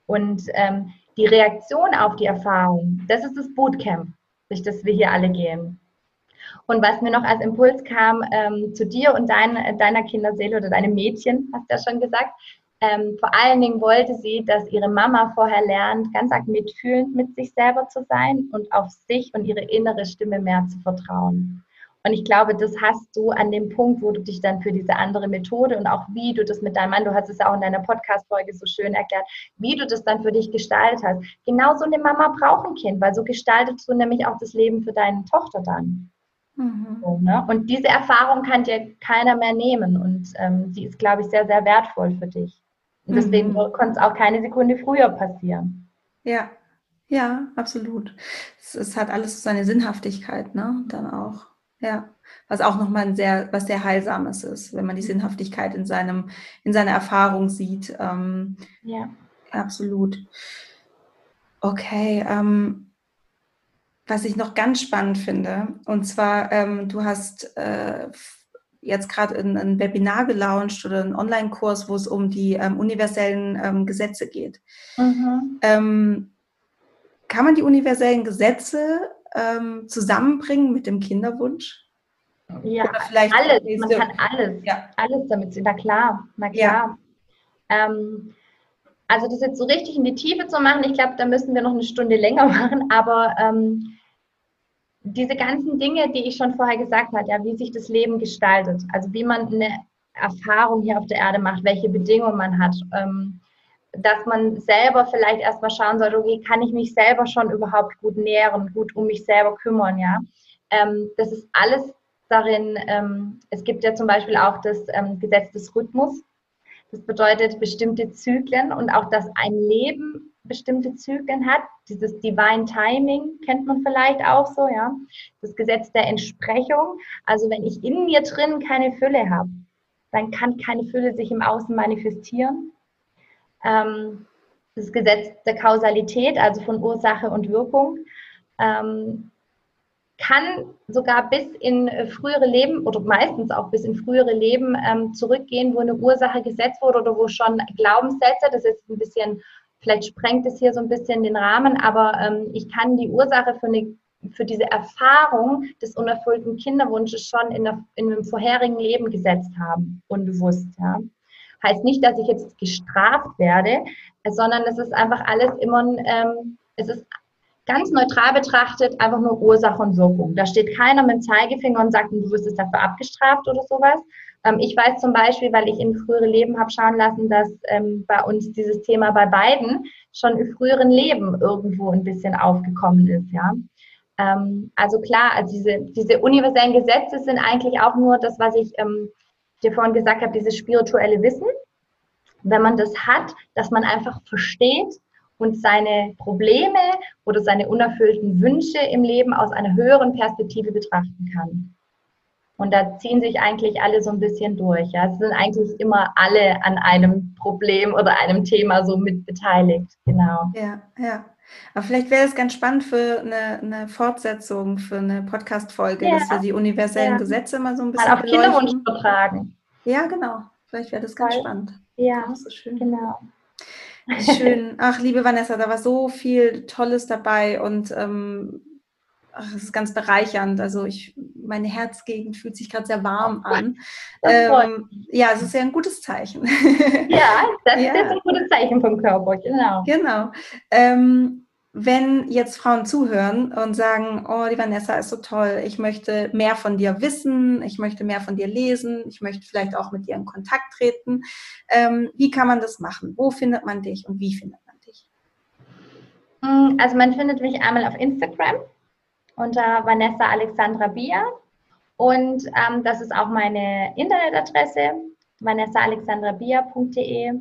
Und ähm, die Reaktion auf die Erfahrung, das ist das Bootcamp, durch das wir hier alle gehen. Und was mir noch als Impuls kam ähm, zu dir und dein, deiner Kinderseele oder deinem Mädchen, hast du ja schon gesagt, Ähm, vor allen Dingen wollte sie, dass ihre Mama vorher lernt, ganz arg mitfühlend mit sich selber zu sein und auf sich und ihre innere Stimme mehr zu vertrauen. Und ich glaube, das hast du an dem Punkt, wo du dich dann für diese andere Methode und auch wie du das mit deinem Mann, du hast es ja auch in deiner Podcast-Folge so schön erklärt, wie du das dann für dich gestaltet hast. Genau so eine Mama braucht ein Kind, weil so gestaltest du nämlich auch das Leben für deine Tochter dann. Mhm. So, ne? Und diese Erfahrung kann dir keiner mehr nehmen und ähm, die ist, glaube ich, sehr, sehr wertvoll für dich. Und deswegen mhm. konnte es auch keine Sekunde früher passieren. Ja, ja, absolut. Es, es, hat alles seine Sinnhaftigkeit, ne? Dann auch. Ja. Was auch nochmal ein sehr, was sehr Heilsames ist, wenn man die Sinnhaftigkeit in seinem, in seiner Erfahrung sieht. Ähm, ja. Absolut. Okay. Ähm, was ich noch ganz spannend finde, und zwar, ähm, du hast äh, jetzt gerade ein Webinar gelauncht oder einen Online-Kurs, wo es um die ähm, universellen ähm, Gesetze geht. Mhm. Ähm, kann man die universellen Gesetze ähm, zusammenbringen mit dem Kinderwunsch? Ja, alles. Man kann alles, ja. alles damit. Na klar, na klar. Ja. Ähm, also das jetzt so richtig in die Tiefe zu machen, ich glaube, da müssen wir noch eine Stunde länger machen, aber ähm, diese ganzen Dinge, die ich schon vorher gesagt habe, ja, wie sich das Leben gestaltet, also wie man eine Erfahrung hier auf der Erde macht, welche Bedingungen man hat, ähm, dass man selber vielleicht erstmal schauen sollte, okay, kann ich mich selber schon überhaupt gut nähren, gut um mich selber kümmern, ja. Ähm, das ist alles darin, ähm, es gibt ja zum Beispiel auch das ähm, Gesetz des Rhythmus. Das bedeutet bestimmte Zyklen und auch, dass ein Leben bestimmte Zyklen hat. Dieses Divine Timing kennt man vielleicht auch so, ja. Das Gesetz der Entsprechung. Also wenn ich in mir drin keine Fülle habe, dann kann keine Fülle sich im Außen manifestieren. Ähm, das Gesetz der Kausalität, also von Ursache und Wirkung, ähm, kann sogar bis in frühere Leben oder meistens auch bis in frühere Leben ähm, zurückgehen, wo eine Ursache gesetzt wurde oder wo schon Glaubenssätze, das ist ein bisschen Vielleicht sprengt es hier so ein bisschen den Rahmen, aber ähm, ich kann die Ursache für, eine, für diese Erfahrung des unerfüllten Kinderwunsches schon in, der, in einem vorherigen Leben gesetzt haben, unbewusst. Ja. Heißt nicht, dass ich jetzt gestraft werde, sondern es ist einfach alles immer, ähm, es ist ganz neutral betrachtet einfach nur Ursache und Wirkung. Da steht keiner mit dem Zeigefinger und sagt, du wirst es dafür abgestraft oder sowas, ähm, ich weiß zum Beispiel, weil ich in frühere Leben habe schauen lassen, dass ähm, bei uns dieses Thema bei beiden schon im früheren Leben irgendwo ein bisschen aufgekommen ist, ja. Ähm, also klar, also diese, diese universellen Gesetze sind eigentlich auch nur das, was ich ähm, dir vorhin gesagt habe, dieses spirituelle Wissen. Wenn man das hat, dass man einfach versteht und seine Probleme oder seine unerfüllten Wünsche im Leben aus einer höheren Perspektive betrachten kann. Und da ziehen sich eigentlich alle so ein bisschen durch. Ja. Es sind eigentlich immer alle an einem Problem oder einem Thema so mit beteiligt. Genau. Ja, ja. Aber vielleicht wäre es ganz spannend für eine, eine Fortsetzung, für eine Podcast-Folge, ja. dass wir die universellen ja. Gesetze mal so ein bisschen mal auf Kinderwunsch übertragen. Ja, genau. Vielleicht wäre das ganz Voll. spannend. Ja, das ist schön. Genau. Schön. Ach, liebe Vanessa, da war so viel Tolles dabei und ähm, ach, es ist ganz bereichernd. Also ich, meine Herzgegend fühlt sich gerade sehr warm an. Ähm, ja, es ist ja ein gutes Zeichen. Ja, das ja. ist jetzt ein gutes Zeichen vom Körper, genau. Genau. Ähm, wenn jetzt Frauen zuhören und sagen, oh, die Vanessa ist so toll, ich möchte mehr von dir wissen, ich möchte mehr von dir lesen, ich möchte vielleicht auch mit dir in Kontakt treten, ähm, wie kann man das machen? Wo findet man dich und wie findet man dich? Mm, also man findet mich einmal auf Instagram unter Vanessa Alexandra Bier. Und ähm, das ist auch meine Internetadresse, vanessaalexandrabia.de.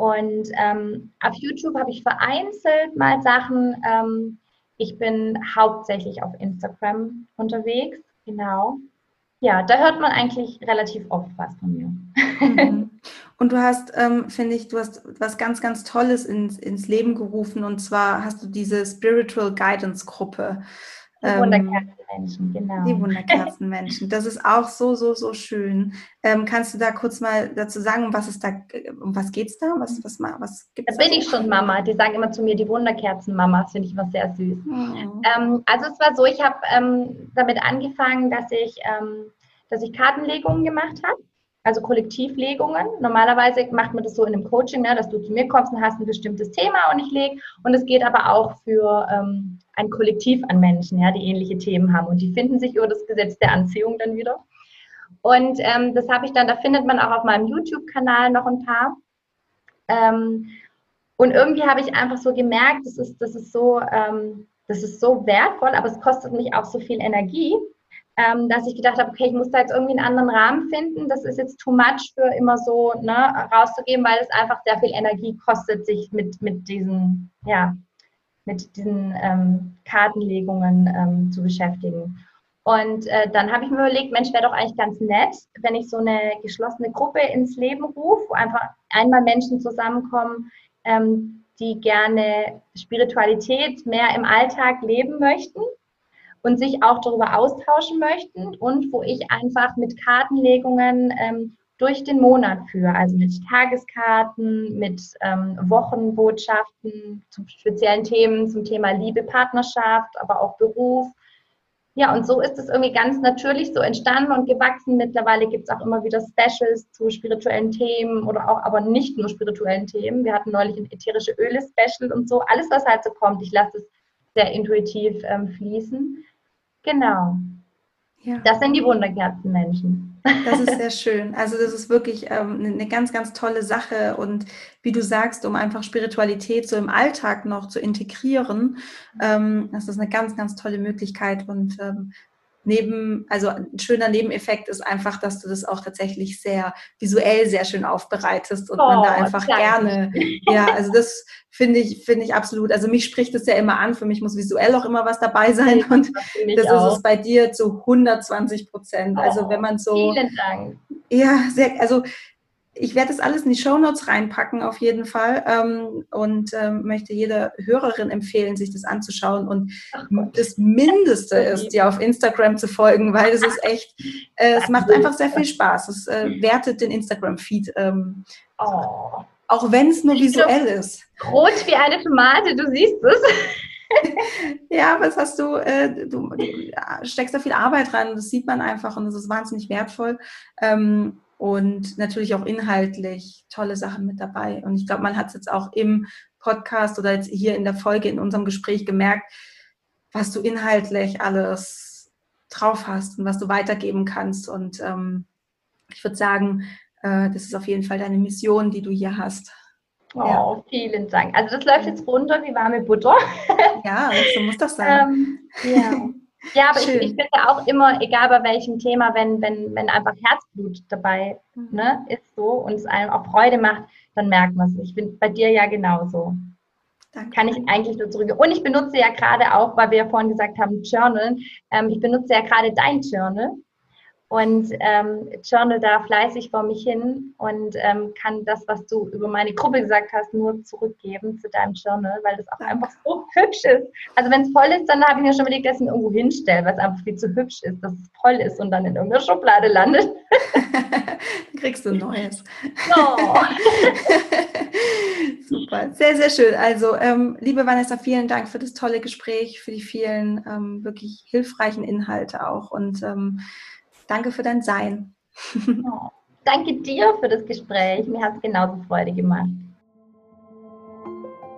Und ähm, auf YouTube habe ich vereinzelt mal Sachen. Ähm, ich bin hauptsächlich auf Instagram unterwegs, genau. Ja, da hört man eigentlich relativ oft was von mir. Mhm. Und du hast, ähm, finde ich, du hast was ganz, ganz Tolles ins, ins Leben gerufen. Und zwar hast du diese Spiritual Guidance Gruppe. Die ähm, Wunderkerzenmenschen, genau. Die Wunderkerzenmenschen. Das ist auch so, so, so schön. Ähm, kannst du da kurz mal dazu sagen, um was ist da, um was geht's da? Was, was, was gibt's da bin ich schon Mama. Die sagen immer zu mir, die Wunderkerzenmama. Das finde ich immer sehr süß. Mhm. Ähm, also es war so, ich habe ähm, damit angefangen, dass ich, ähm, dass ich Kartenlegungen gemacht habe. Also Kollektivlegungen. Normalerweise macht man das so in einem Coaching, ne, dass du zu mir kommst und hast ein bestimmtes Thema und ich lege. Und es geht aber auch für ähm, ein Kollektiv an Menschen, ja, die ähnliche Themen haben. Und die finden sich über das Gesetz der Anziehung dann wieder. Und ähm, das habe ich dann, da findet man auch auf meinem YouTube-Kanal noch ein paar. Ähm, und irgendwie habe ich einfach so gemerkt, das ist, das ist so, ähm, das ist so wertvoll, aber es kostet mich auch so viel Energie, ähm, dass ich gedacht habe, okay, ich muss da jetzt irgendwie einen anderen Rahmen finden. Das ist jetzt too much für immer so ne, rauszugeben, weil es einfach sehr viel Energie kostet, sich mit, mit diesen, ja, mit diesen ähm, Kartenlegungen ähm, zu beschäftigen. Und äh, dann habe ich mir überlegt, Mensch, wäre doch eigentlich ganz nett, wenn ich so eine geschlossene Gruppe ins Leben rufe, wo einfach einmal Menschen zusammenkommen, ähm, die gerne Spiritualität mehr im Alltag leben möchten und sich auch darüber austauschen möchten und wo ich einfach mit Kartenlegungen ähm, durch den Monat führe, also mit Tageskarten, mit ähm, Wochenbotschaften zu speziellen Themen, zum Thema Liebe, Partnerschaft, aber auch Beruf. Ja, und so ist es irgendwie ganz natürlich so entstanden und gewachsen. Mittlerweile gibt es auch immer wieder Specials zu spirituellen Themen oder auch aber nicht nur spirituellen Themen. Wir hatten neulich ein ätherische Öle-Special und so. Alles, was halt so kommt, ich lasse es sehr intuitiv ähm, fließen. Genau. Ja. Das sind die Wunderkerzenmenschen. Das ist sehr schön. Also das ist wirklich ähm, eine ganz, ganz tolle Sache. Und wie du sagst, um einfach Spiritualität so im Alltag noch zu integrieren, ähm, das ist eine ganz, ganz tolle Möglichkeit. Und ähm, neben, also ein schöner Nebeneffekt ist einfach, dass du das auch tatsächlich sehr visuell sehr schön aufbereitest und oh, man da oh, einfach gerne, ja, also das finde ich, finde ich absolut, also mich spricht es ja immer an, für mich muss visuell auch immer was dabei sein und das, das ist es bei dir zu 120 Prozent. Oh, also wenn man so. Ja, sehr, also ich werde das alles in die Show Notes reinpacken, auf jeden Fall. Ähm, und ähm, möchte jeder Hörerin empfehlen, sich das anzuschauen. Und das Mindeste ist, dir auf Instagram zu folgen, weil es ist echt, äh, es macht einfach sehr viel Spaß. Es äh, wertet den Instagram-Feed. Ähm, oh. Auch wenn es nur visuell ist. Rot wie eine Tomate, du siehst es. ja, was hast du, äh, du, du steckst da viel Arbeit rein, das sieht man einfach und das ist wahnsinnig wertvoll. Ähm, und natürlich auch inhaltlich tolle Sachen mit dabei. Und ich glaube, man hat es jetzt auch im Podcast oder jetzt hier in der Folge in unserem Gespräch gemerkt, was du inhaltlich alles drauf hast und was du weitergeben kannst. Und ähm, ich würde sagen, äh, das ist auf jeden Fall deine Mission, die du hier hast. Oh, ja. vielen Dank. Also das läuft jetzt runter wie warme Butter. ja, so muss das sein. ähm, ja. Ja, aber ich, ich, finde auch immer, egal bei welchem Thema, wenn, wenn, wenn einfach Herzblut dabei mhm. ne, ist so und es einem auch Freude macht, dann merkt man es. Ich finde bei dir ja genauso. Danke. Kann ich eigentlich nur zurück. Und ich benutze ja gerade auch, weil wir ja vorhin gesagt haben, Journal. Ähm, ich benutze ja gerade dein Journal und ähm, journal da fleißig vor mich hin und ähm, kann das, was du über meine Gruppe gesagt hast, nur zurückgeben zu deinem Journal, weil das auch Danke. einfach so hübsch ist. Also wenn es voll ist, dann habe ich mir schon überlegt, dass ich mir irgendwo hinstelle, weil es einfach viel zu hübsch ist, dass es voll ist und dann in irgendeiner Schublade landet. dann kriegst du ein neues. Oh. Super, sehr, sehr schön. Also, ähm, liebe Vanessa, vielen Dank für das tolle Gespräch, für die vielen ähm, wirklich hilfreichen Inhalte auch und ähm, Danke für dein Sein. Danke dir für das Gespräch. Mir hat es genauso Freude gemacht.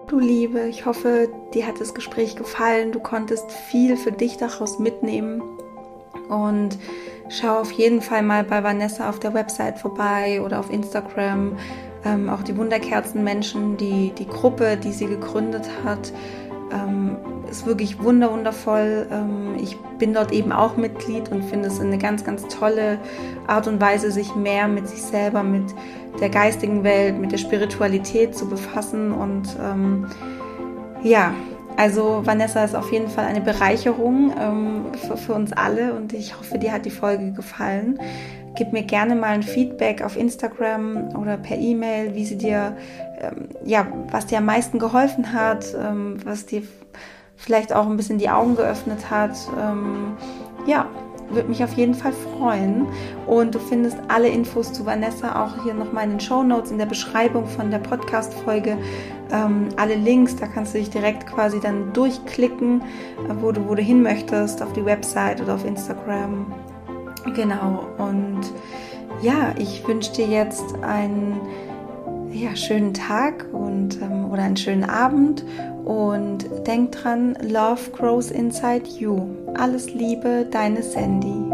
Du Liebe, ich hoffe, dir hat das Gespräch gefallen. Du konntest viel für dich daraus mitnehmen. Und schau auf jeden Fall mal bei Vanessa auf der Website vorbei oder auf Instagram. Ähm, auch die Wunderkerzenmenschen, die, die Gruppe, die sie gegründet hat. Ähm, ist wirklich wunderwundervoll. Ähm, ich bin dort eben auch Mitglied und finde es eine ganz, ganz tolle Art und Weise, sich mehr mit sich selber, mit der geistigen Welt, mit der Spiritualität zu befassen. Und ähm, ja, also Vanessa ist auf jeden Fall eine Bereicherung ähm, für, für uns alle und ich hoffe, dir hat die Folge gefallen. Gib mir gerne mal ein Feedback auf Instagram oder per E-Mail, wie sie dir, ähm, ja, was dir am meisten geholfen hat, ähm, was dir vielleicht auch ein bisschen die Augen geöffnet hat. Ähm, ja, würde mich auf jeden Fall freuen. Und du findest alle Infos zu Vanessa auch hier nochmal in den Show Notes in der Beschreibung von der Podcast-Folge. Ähm, alle Links, da kannst du dich direkt quasi dann durchklicken, äh, wo du, wo du hin möchtest, auf die Website oder auf Instagram. Genau. Und ja, ich wünsche dir jetzt einen ja, schönen Tag und, ähm, oder einen schönen Abend und denk dran, Love grows inside you. Alles Liebe, deine Sandy.